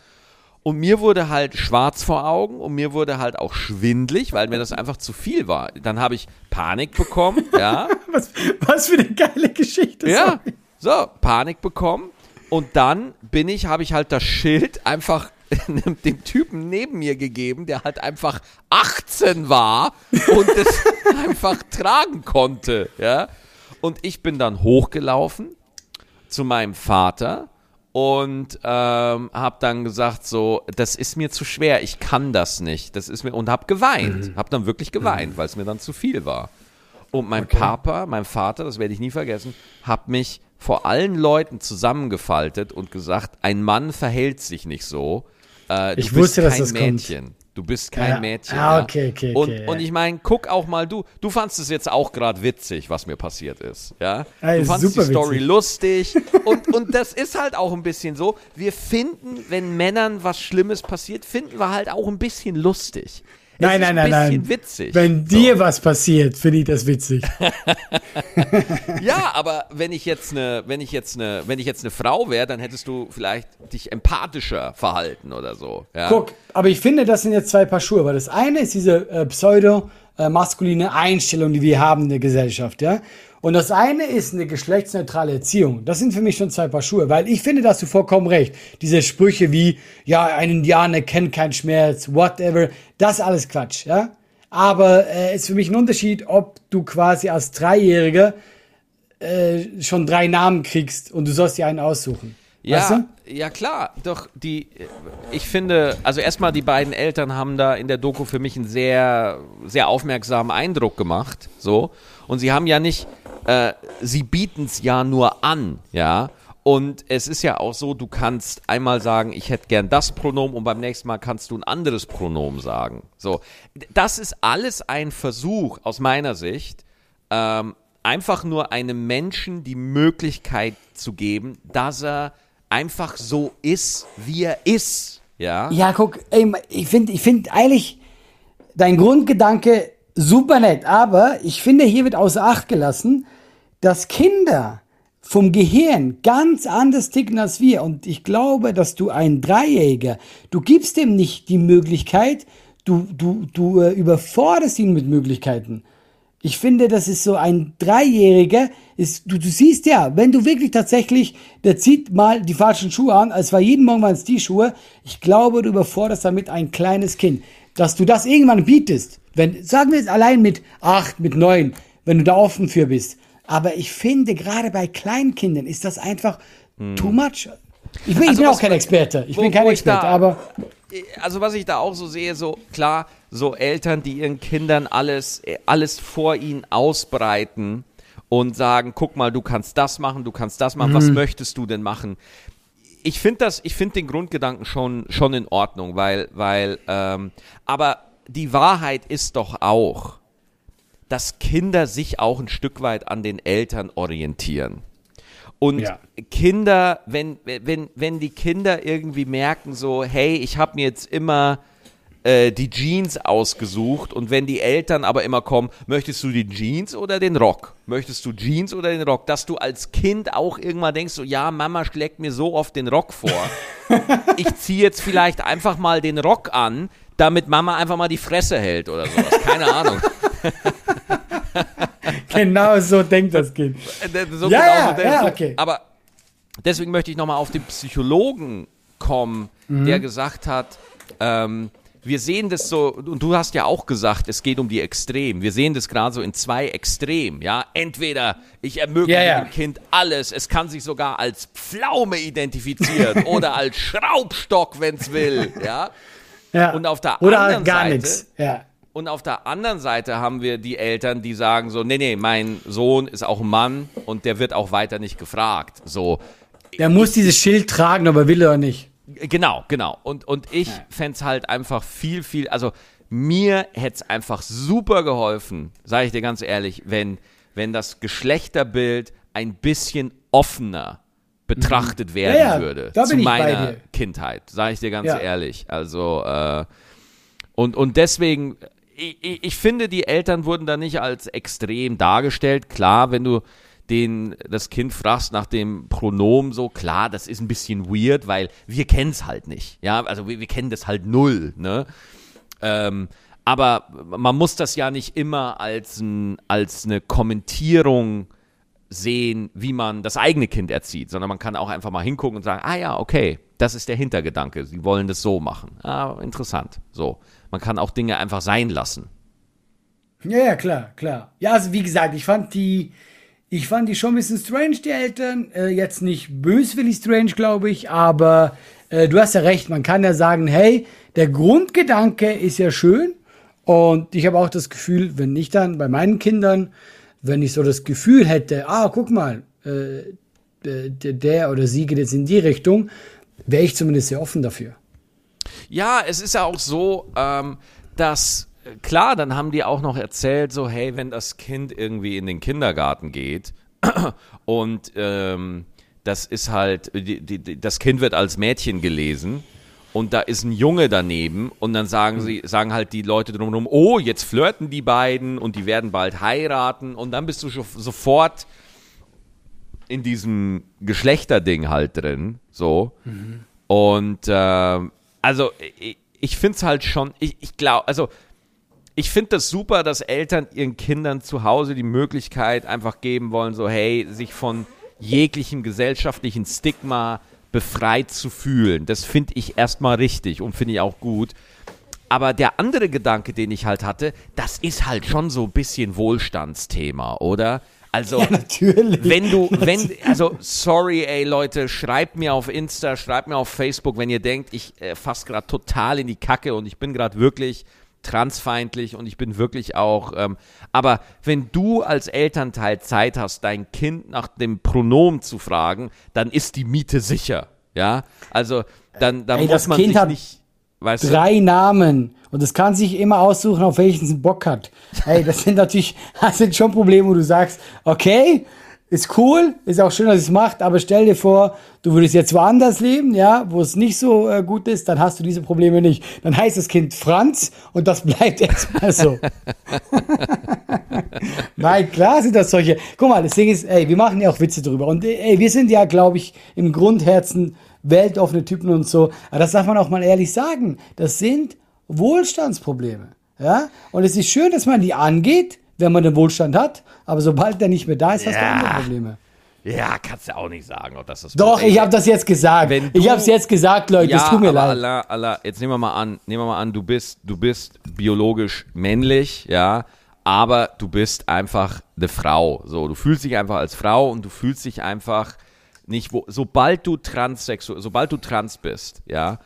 Und mir wurde halt schwarz vor Augen und mir wurde halt auch schwindlig, weil mir das einfach zu viel war. Dann habe ich Panik bekommen, ja. Was, was für eine geile Geschichte. Ja, so, Panik bekommen. Und dann bin ich, habe ich halt das Schild einfach dem Typen neben mir gegeben, der halt einfach 18 war und es einfach tragen konnte, ja. Und ich bin dann hochgelaufen zu meinem Vater und ähm, habe dann gesagt so, das ist mir zu schwer, ich kann das nicht, das ist mir und habe geweint, habe dann wirklich geweint, weil es mir dann zu viel war. Und mein Papa, mein Vater, das werde ich nie vergessen, hat mich vor allen Leuten zusammengefaltet und gesagt, ein Mann verhält sich nicht so. Äh, Ich wusste, dass kein das kommt. Mädchen. Du bist kein Ja. Mädchen. Ah, ja. okay, okay, und, okay, und ich meine, guck auch mal du. Du fandst es jetzt auch gerade witzig, was mir passiert ist. Ja? Ja, du ist fandst die Story witzig. lustig. und, und das ist halt auch ein bisschen so. Wir finden, wenn Männern was Schlimmes passiert, finden wir halt auch ein bisschen lustig. Nein, ist nein, ein nein, bisschen nein. witzig. Wenn dir was passiert, finde ich das witzig. Ja, aber wenn ich jetzt eine, wenn ich jetzt eine, wenn ich jetzt eine Frau wäre, dann hättest du vielleicht dich empathischer verhalten oder so. Ja? Guck, aber ich finde, das sind jetzt zwei Paar Schuhe, weil das eine ist diese äh, pseudo-maskuline Einstellung, die wir haben in der Gesellschaft, ja. Und das eine ist eine geschlechtsneutrale Erziehung. Das sind für mich schon zwei Paar Schuhe, weil ich finde, da hast du vollkommen recht. Diese Sprüche wie, ja, ein Indianer kennt keinen Schmerz, whatever, das ist alles Quatsch, ja. Aber äh, ist für mich ein Unterschied, ob du quasi als Dreijähriger äh, schon drei Namen kriegst und du sollst dir einen aussuchen. Ja, Weißt du? ja klar, doch die ich finde, also erstmal die beiden Eltern haben da in der Doku für mich einen sehr sehr aufmerksamen Eindruck gemacht, so und sie haben ja nicht äh, sie bieten es ja nur an, ja. Und es ist ja auch so, du kannst einmal sagen, ich hätte gern das Pronomen und beim nächsten Mal kannst du ein anderes Pronomen sagen. So, das ist alles ein Versuch aus meiner Sicht, ähm, einfach nur einem Menschen die Möglichkeit zu geben, dass er einfach so ist, wie er ist. Ja. Ja, guck, ey, ich finde ich find eigentlich dein Grundgedanke super nett, aber ich finde, hier wird außer Acht gelassen, dass Kinder vom Gehirn ganz anders ticken als wir. Und ich glaube, dass du ein Dreijähriger, du gibst dem nicht die Möglichkeit, du, du, du äh, überforderst ihn mit Möglichkeiten. Ich finde, das ist so ein Dreijähriger, ist, du, du siehst ja, wenn du wirklich tatsächlich, der zieht mal die falschen Schuhe an, als war jeden Morgen waren es die Schuhe, ich glaube, du überforderst damit ein kleines Kind. Dass du das irgendwann bietest, wenn, sagen wir jetzt allein mit acht, mit neun, wenn du da offen für bist. Aber ich finde, gerade bei Kleinkindern ist das einfach too much. Ich bin, ich Also bin auch kein Experte. Ich wo- bin kein Experte, aber Also was ich da auch so sehe, so klar, so Eltern, die ihren Kindern alles, äh, alles vor ihnen ausbreiten und sagen, guck mal, du kannst das machen, du kannst das machen, was möchtest du denn machen? Ich finde das, ich finde den Grundgedanken schon, schon in Ordnung, weil, weil, ähm, aber die Wahrheit ist doch auch, dass Kinder sich auch ein Stück weit an den Eltern orientieren. Und Ja. Kinder, wenn, wenn, wenn die Kinder irgendwie merken, so, hey, ich habe mir jetzt immer äh, die Jeans ausgesucht und wenn die Eltern aber immer kommen, möchtest du die Jeans oder den Rock? Möchtest du Jeans oder den Rock? Dass du als Kind auch irgendwann denkst, so ja, Mama schlägt mir so oft den Rock vor. ich ziehe jetzt vielleicht einfach mal den Rock an, damit Mama einfach mal die Fresse hält oder sowas. Keine Ahnung. genau so denkt das Kind. Äh, so Ja, genau so, ja, okay. Aber deswegen möchte ich nochmal auf den Psychologen kommen, Mhm. der gesagt hat, ähm, wir sehen das so, und du hast ja auch gesagt, es geht um die Extremen. Wir sehen das gerade so in zwei Extremen, ja. Entweder ich ermögliche Ja, ja. dem Kind alles, es kann sich sogar als Pflaume identifizieren oder als Schraubstock, wenn es will, ja. Ja. Und auf der Oder anderen gar nichts. Ja. Und auf der anderen Seite haben wir die Eltern, die sagen so, nee, nee, mein Sohn ist auch ein Mann und der wird auch weiter nicht gefragt. So, Der muss dieses Schild tragen, aber will er nicht. genau, genau. Und, und ich fänd's es halt einfach viel, viel, also mir hätte es einfach super geholfen, sage ich dir ganz ehrlich, wenn, wenn das Geschlechterbild ein bisschen offener betrachtet werden Mhm. Ja, ja, würde da zu bin ich bei meiner. Kindheit, sage ich dir ganz Ja. ehrlich. Also äh, und, und deswegen, ich, ich finde, die Eltern wurden da nicht als extrem dargestellt. Klar, wenn du den, das Kind fragst nach dem Pronomen so, klar, das ist ein bisschen weird, weil wir kennen es halt nicht. Ja, also wir, wir kennen das halt null, ne? Ähm, aber man muss das ja nicht immer als, ein, als eine Kommentierung sehen, wie man das eigene Kind erzieht, sondern man kann auch einfach mal hingucken und sagen, ah ja, okay, das ist der Hintergedanke, sie wollen das so machen. Ah, interessant. So. Man kann auch Dinge einfach sein lassen. Ja, ja, klar, klar. Ja, also wie gesagt, ich fand die, ich fand die schon ein bisschen strange, die Eltern. Äh, jetzt nicht böswillig strange, glaube ich, aber äh, du hast ja recht, man kann ja sagen, hey, der Grundgedanke ist ja schön und ich habe auch das Gefühl, wenn ich dann bei meinen Kindern, wenn ich so das Gefühl hätte, ah, guck mal, äh, der oder sie geht jetzt in die Richtung, wäre ich zumindest sehr offen dafür. Ja, es ist ja auch so, ähm, dass äh, klar, dann haben die auch noch erzählt, so hey, wenn das Kind irgendwie in den Kindergarten geht und ähm, das ist halt, die, die, das Kind wird als Mädchen gelesen und da ist ein Junge daneben und dann sagen sie, sagen halt die Leute drumherum, oh, jetzt flirten die beiden und die werden bald heiraten und dann bist du schon sofort in diesem Geschlechterding halt drin, so. Und ähm, also ich, ich finde es halt schon, ich, ich glaube, also ich finde das super, dass Eltern ihren Kindern zu Hause die Möglichkeit einfach geben wollen, so hey, sich von jeglichem gesellschaftlichen Stigma befreit zu fühlen. Das finde ich erstmal richtig und finde ich auch gut. Aber der andere Gedanke, den ich halt hatte, das ist halt schon so ein bisschen Wohlstandsthema, oder? Also, Ja, natürlich. wenn du, wenn, also sorry, ey Leute, schreibt mir auf Insta, schreibt mir auf Facebook, wenn ihr denkt, ich äh, fass gerade total in die Kacke und ich bin gerade wirklich transfeindlich und ich bin wirklich auch, ähm, aber wenn du als Elternteil Zeit hast, dein Kind nach dem Pronomen zu fragen, dann ist die Miete sicher, ja? Also, dann, dann Ey, muss das man Kind sich hat nicht, weißt du, Drei Namen. Und es kann sich immer aussuchen, auf welchen es Bock hat. Hey, das sind natürlich, das sind schon Probleme, wo du sagst, okay, ist cool, ist auch schön, dass es macht, aber stell dir vor, du würdest jetzt woanders leben, ja, wo es nicht so äh, gut ist, dann hast du diese Probleme nicht. Dann heißt das Kind Franz und das bleibt erstmal so. Nein, klar sind das solche. Guck mal, das Ding ist, ey, wir machen ja auch Witze drüber. Und ey, wir sind ja, glaube ich, im Grundherzen weltoffene Typen und so. Aber das darf man auch mal ehrlich sagen. Das sind Wohlstandsprobleme. Ja? Und es ist schön, dass man die angeht, wenn man den Wohlstand hat. Aber sobald der nicht mehr da ist, hast du Ja. andere Probleme. ja, kannst du auch nicht sagen, ob das das Doch, ich habe das jetzt gesagt. Wenn ich du- habe es jetzt gesagt, Leute. es tut mir aber leid. Allah, Allah, jetzt nehmen wir mal an, nehmen wir mal an, du bist, du bist biologisch männlich, ja, aber du bist einfach eine Frau. So, du fühlst dich einfach als Frau und du fühlst dich einfach nicht, wo, sobald du transsexuell, sobald du trans bist, ja,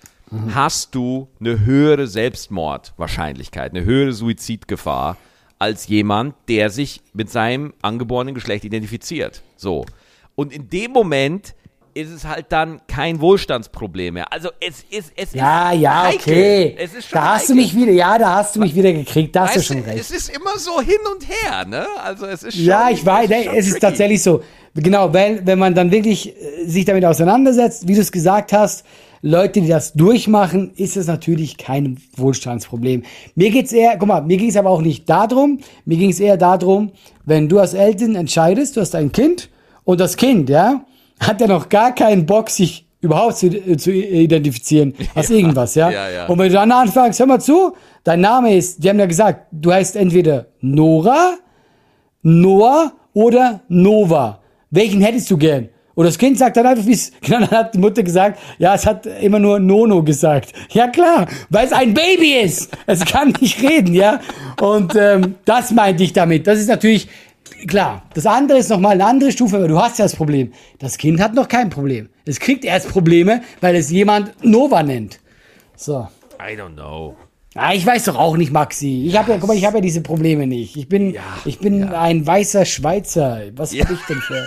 hast du eine höhere Selbstmordwahrscheinlichkeit, eine höhere Suizidgefahr als jemand, der sich mit seinem angeborenen Geschlecht identifiziert. So. Und in dem Moment ist es halt dann kein Wohlstandsproblem mehr. Also es ist es Ja, ist ja, heikel. okay. Es ist schon da hast du heikel. mich wieder, ja, da hast du mich wieder gekriegt. Da hast du Weißt schon du, recht. Es ist immer so hin und her, ne? Also es ist schon, Ja, ich weiß, es es schon ist tatsächlich so. Genau, weil wenn man dann wirklich äh, sich damit auseinandersetzt, wie du es gesagt hast, Leute, die das durchmachen, ist es natürlich kein Wohlstandsproblem. Mir geht's eher, guck mal, mir ging es aber auch nicht darum, mir ging es eher darum, wenn du als Eltern entscheidest, du hast ein Kind und das Kind, ja, hat ja noch gar keinen Bock, sich überhaupt zu, äh, zu identifizieren als ja, irgendwas, ja? ja, ja? Und wenn du dann anfängst, hör mal zu, dein Name ist, die haben ja gesagt, du heißt entweder Nora, Noah oder Nova. Welchen hättest du gern? Und das Kind sagt dann einfach, wie es, genau, dann hat die Mutter gesagt, ja, es hat immer nur Nono gesagt. Ja klar, weil es ein Baby ist. Es kann nicht reden, ja. Und ähm, das meinte ich damit. Das ist natürlich klar. Das andere ist nochmal eine andere Stufe, weil du hast ja das Problem. Das Kind hat noch kein Problem. Es kriegt erst Probleme, weil es jemand Nova nennt. So. I don't know. Ah, ich weiß doch auch nicht, Maxi. Ich habe ja, guck mal, ich habe ja diese Probleme nicht. Ich bin, ja, ich bin ja. ein weißer Schweizer. Was ja. bin ich denn für?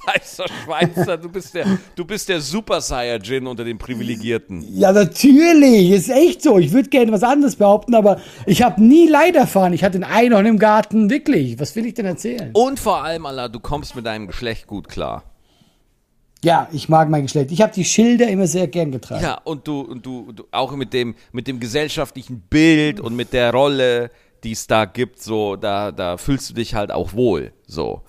Du weißer Schweizer, du bist der, du bist der Super Saiyajin unter den Privilegierten. Ja, natürlich, ist echt so. Ich würde gerne was anderes behaupten, aber ich habe nie Leid erfahren. Ich hatte ein Einhorn im Garten, wirklich. Was will ich denn erzählen? Und vor allem, Allah, du kommst mit deinem Geschlecht gut klar. Ja, ich mag mein Geschlecht. Ich habe die Schilder immer sehr gern getragen. Ja, und du, und du, du auch mit dem, mit dem gesellschaftlichen Bild und mit der Rolle, die es da gibt, so, da, da fühlst du dich halt auch wohl, so.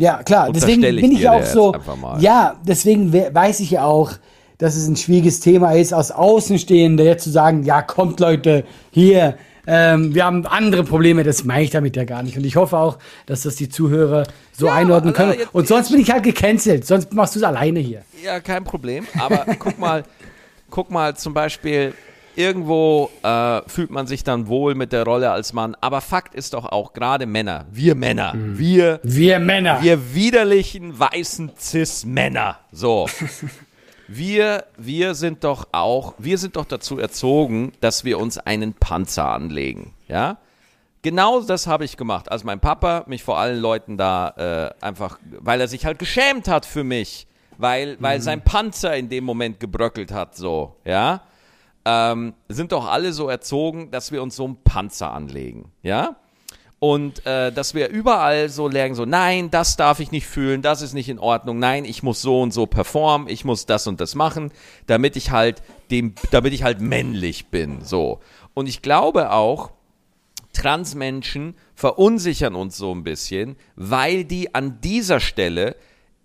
Ja, klar. Deswegen bin ich auch so. Ja, deswegen weiß ich ja auch, dass es ein schwieriges Thema ist, aus Außenstehender jetzt zu sagen, ja, kommt Leute, hier, ähm, wir haben andere Probleme, das meine ich damit ja gar nicht. Und ich hoffe auch, dass das die Zuhörer so ja, einordnen können. Jetzt, und sonst bin ich halt gecancelt, sonst machst du es alleine hier. Ja, kein Problem. Aber guck mal, guck mal zum Beispiel, irgendwo äh, fühlt man sich dann wohl mit der Rolle als Mann. Aber Fakt ist doch auch, gerade Männer, wir Männer, mhm. wir, wir Männer, wir widerlichen weißen Cis-Männer, so. wir, wir sind doch auch, wir sind doch dazu erzogen, dass wir uns einen Panzer anlegen, ja. Genau das habe ich gemacht, als mein Papa mich vor allen Leuten da äh, einfach, weil er sich halt geschämt hat für mich, weil, weil mhm. sein Panzer in dem Moment gebröckelt hat, so, ja ähm, sind doch alle so erzogen, dass wir uns so einen Panzer anlegen, ja? Und äh, dass wir überall so lernen, so, nein, das darf ich nicht fühlen, das ist nicht in Ordnung, nein, ich muss so und so performen, ich muss das und das machen, damit ich halt dem, damit ich halt männlich bin, so. Und ich glaube auch, Transmenschen verunsichern uns so ein bisschen, weil die an dieser Stelle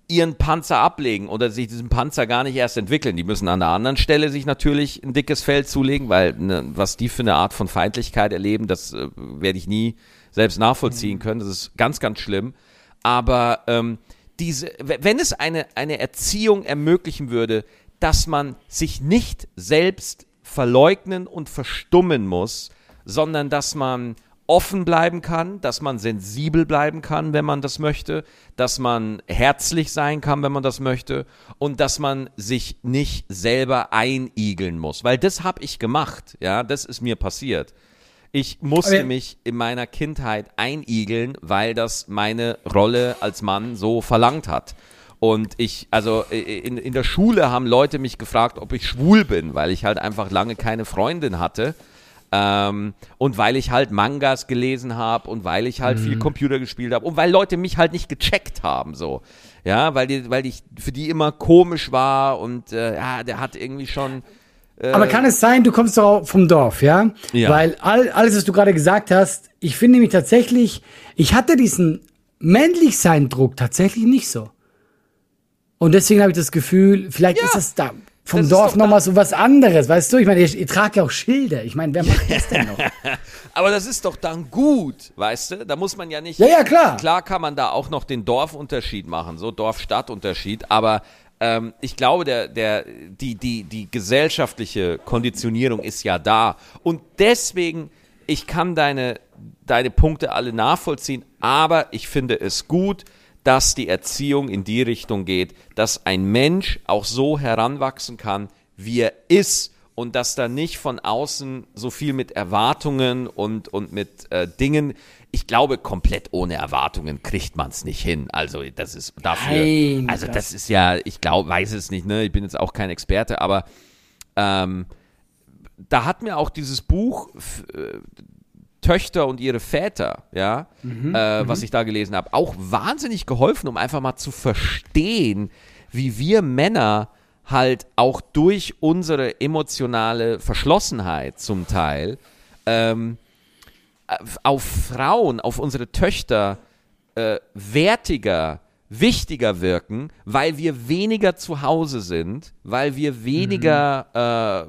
ihren Panzer ablegen oder sich diesen Panzer gar nicht erst entwickeln. Die müssen an einer anderen Stelle sich natürlich ein dickes Feld zulegen, weil ne, was die für eine Art von Feindlichkeit erleben, das äh, werde ich nie selbst nachvollziehen können. Das ist ganz, ganz schlimm. Aber ähm, diese, wenn es eine, eine Erziehung ermöglichen würde, dass man sich nicht selbst verleugnen und verstummen muss, sondern dass man offen bleiben kann, dass man sensibel bleiben kann, wenn man das möchte, dass man herzlich sein kann, wenn man das möchte und dass man sich nicht selber einigeln muss, weil das habe ich gemacht, ja, das ist mir passiert. Ich musste okay. mich in meiner Kindheit einigeln, weil das meine Rolle als Mann so verlangt hat. Und ich, also in, in der Schule haben Leute mich gefragt, ob ich schwul bin, weil ich halt einfach lange keine Freundin hatte ähm, und weil ich halt Mangas gelesen habe und weil ich halt mhm. viel Computer gespielt habe und weil Leute mich halt nicht gecheckt haben, so. Ja, weil die, weil ich für die immer komisch war und äh, ja, der hat irgendwie schon. Äh, Aber kann es sein, du kommst doch vom Dorf, ja? ja. Weil all, alles, was du gerade gesagt hast, ich finde mich tatsächlich, ich hatte diesen Männlichsein-Druck tatsächlich nicht so. Und deswegen habe ich das Gefühl, vielleicht ja. ist es da vom das Dorf nochmal so was anderes, weißt du? Ich meine, ihr, ihr tragt ja auch Schilder. Ich meine, wer macht das denn noch? Aber das ist doch dann gut, weißt du? Da muss man ja nicht. Ja, ja, klar. Klar kann man da auch noch den Dorfunterschied machen, so Dorf-Stadt-Unterschied. Aber ähm, ich glaube, der, der, die, die, die gesellschaftliche Konditionierung ist ja da. Und deswegen, ich kann deine, deine Punkte alle nachvollziehen, aber ich finde es gut, dass die Erziehung in die Richtung geht, dass ein Mensch auch so heranwachsen kann, wie er ist und dass da nicht von außen so viel mit Erwartungen und, und mit äh, Dingen, ich glaube, komplett ohne Erwartungen kriegt man es nicht hin. Also das ist dafür, Nein, also das, das ist ja, ich glaube, weiß es nicht, ne? Ich bin jetzt auch kein Experte, aber ähm, da hat mir auch dieses Buch äh, Töchter und ihre Väter, ja, mhm, äh, was mhm. ich da gelesen habe, auch wahnsinnig geholfen, um einfach mal zu verstehen, wie wir Männer halt auch durch unsere emotionale Verschlossenheit zum Teil ähm, auf Frauen, auf unsere Töchter äh, wertiger, wichtiger wirken, weil wir weniger zu Hause sind, weil wir weniger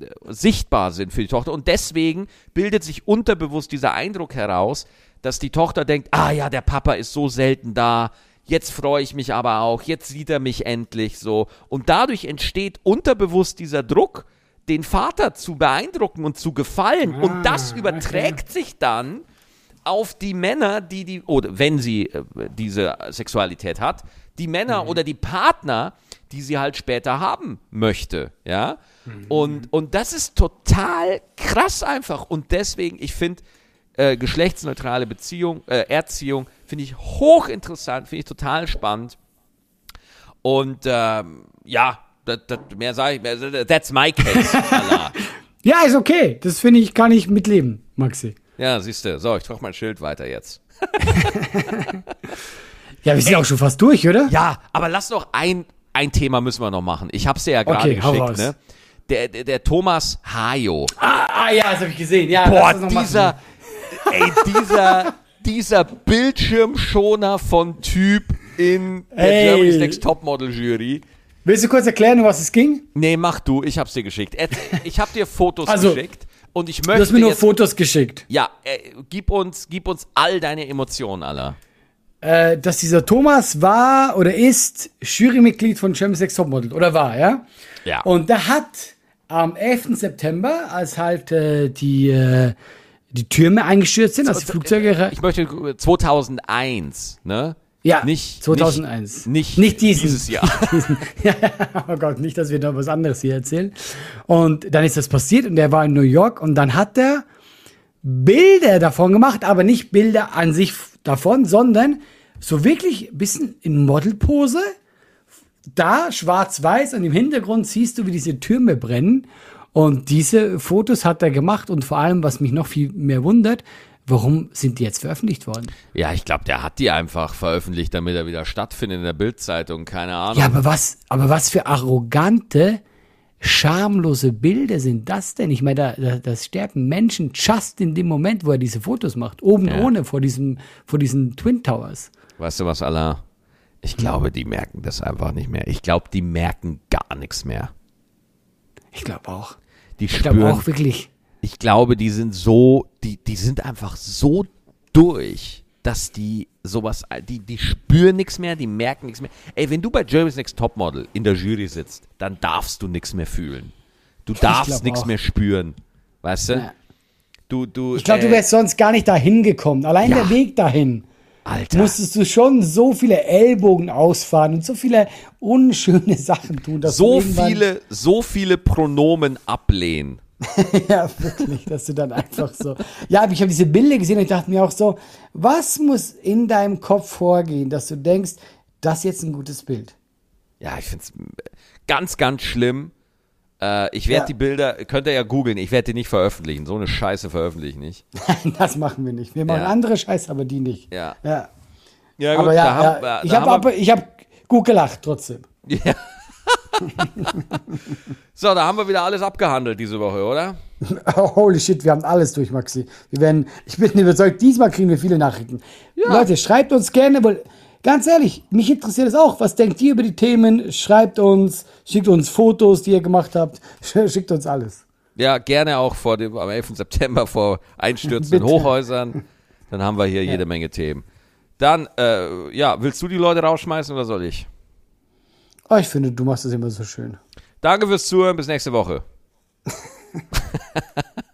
äh, sichtbar sind für die Tochter. Und deswegen bildet sich unterbewusst dieser Eindruck heraus, dass die Tochter denkt, ah ja, der Papa ist so selten da, jetzt freue ich mich aber auch, jetzt sieht er mich endlich so. Und dadurch entsteht unterbewusst dieser Druck, den Vater zu beeindrucken und zu gefallen. Ah, und das überträgt sich dann auf die Männer, die die, oder wenn sie äh, diese Sexualität hat, die Männer oder die Partner, die sie halt später haben möchte, ja. Und, und das ist total krass einfach. Und deswegen, ich finde, äh, geschlechtsneutrale Beziehung, äh, Erziehung, finde ich hochinteressant, finde ich total spannend. Und ähm, ja, das, das, mehr sage ich, mehr, that's my case. Ja, ist okay. Das finde ich, kann ich mitleben, Maxi. Ja, siehst du. So, ich trage mein Schild weiter jetzt. Ja, wir sind auch schon fast durch, oder? Ja, aber lass noch ein, ein Thema müssen wir noch machen. Ich habe es dir ja gerade Okay, geschickt, ne? Der, der, der Thomas Hayo. Ah, ah ja, das habe ich gesehen. Ja, Boah, dieser, ey, dieser, dieser Bildschirmschoner von Typ in der Ey. Germany's Next Topmodel Jury. Willst du kurz erklären, um was es ging? Nee, mach du, ich hab's dir geschickt. Ich hab dir Fotos Also, geschickt und ich Du hast möchte mir nur jetzt, Fotos geschickt. ja, äh, gib uns, gib uns all deine Emotionen, aller. Äh, dass dieser Thomas war oder ist Jurymitglied von Champions Next Topmodel. Oder war, ja? Ja. Und der hat am 11. September, als halt äh, die, äh, die Türme eingestürzt sind, als die Flugzeuge... Ich möchte 2001, ne? Ja, nicht 2001. Nicht, Nicht diesen. dieses Jahr. diesen. ja, oh Gott, nicht, dass wir da was anderes hier erzählen. Und dann ist das passiert und er war in New York und dann hat er Bilder davon gemacht, aber nicht Bilder an sich davon, sondern so wirklich ein bisschen in Modelpose. Da schwarz-weiß und im Hintergrund siehst du, wie diese Türme brennen. Und diese Fotos hat er gemacht und vor allem, was mich noch viel mehr wundert, warum sind die jetzt veröffentlicht worden? Ja, ich glaube, der hat die einfach veröffentlicht, damit er wieder stattfindet in der Bildzeitung. Keine Ahnung. Ja, aber was, aber was für arrogante, schamlose Bilder sind das denn? Ich meine, da, da, das sterben Menschen just in dem Moment, wo er diese Fotos macht. Oben Ja. ohne vor diesem, vor diesen Twin Towers. Weißt du was, Allah? Ich glaube, die merken das einfach nicht mehr. Ich glaube, die merken gar nichts mehr. Ich glaube auch. Die Ich glaube auch wirklich. Ich glaube, die sind so, die, die sind einfach so durch, dass die sowas, die, die spüren nichts mehr, die merken nichts mehr. Ey, wenn du bei Germany's Next Topmodel in der Jury sitzt, dann darfst du nichts mehr fühlen. Du darfst nichts mehr spüren. Weißt du? Ja. Du, du, Ich glaube, du äh, wärst sonst gar nicht dahin gekommen. Allein Ja. der Weg dahin. Alter. Musstest du schon so viele Ellbogen ausfahren und so viele unschöne Sachen tun, dass so viele, so viele Pronomen ablehnen. Ja, wirklich, dass du dann einfach so. Ja, aber ich habe diese Bilder gesehen und ich dachte mir auch so, was muss in deinem Kopf vorgehen, dass du denkst, das ist jetzt ein gutes Bild? Ja, ich find's ganz, ganz schlimm. Äh, ich werde Ja. die Bilder, könnt ihr ja googeln, ich werde die nicht veröffentlichen. So eine Scheiße veröffentliche ich nicht. Nein, das machen wir nicht. Wir machen Ja. andere Scheiße, aber die nicht. Ja. Ja. Ja, aber ja, da haben, ich habe habe gut gelacht trotzdem. Ja. so, da haben wir wieder alles abgehandelt diese Woche, oder? Holy shit, wir haben alles durch, Maxi. Wir werden, ich bin überzeugt, diesmal kriegen wir viele Nachrichten. Leute, schreibt uns gerne, weil ganz ehrlich, mich interessiert es auch. Was denkt ihr über die Themen? Schreibt uns, schickt uns Fotos, die ihr gemacht habt. Schickt uns alles. Ja, gerne auch vor dem, am 11. September vor einstürzenden. Hochhäusern. Dann haben wir hier jede Menge Themen. Dann, äh, ja, willst du die Leute rausschmeißen oder soll ich? Oh, ich finde, du machst das immer so schön. Danke fürs Zuhören, bis nächste Woche.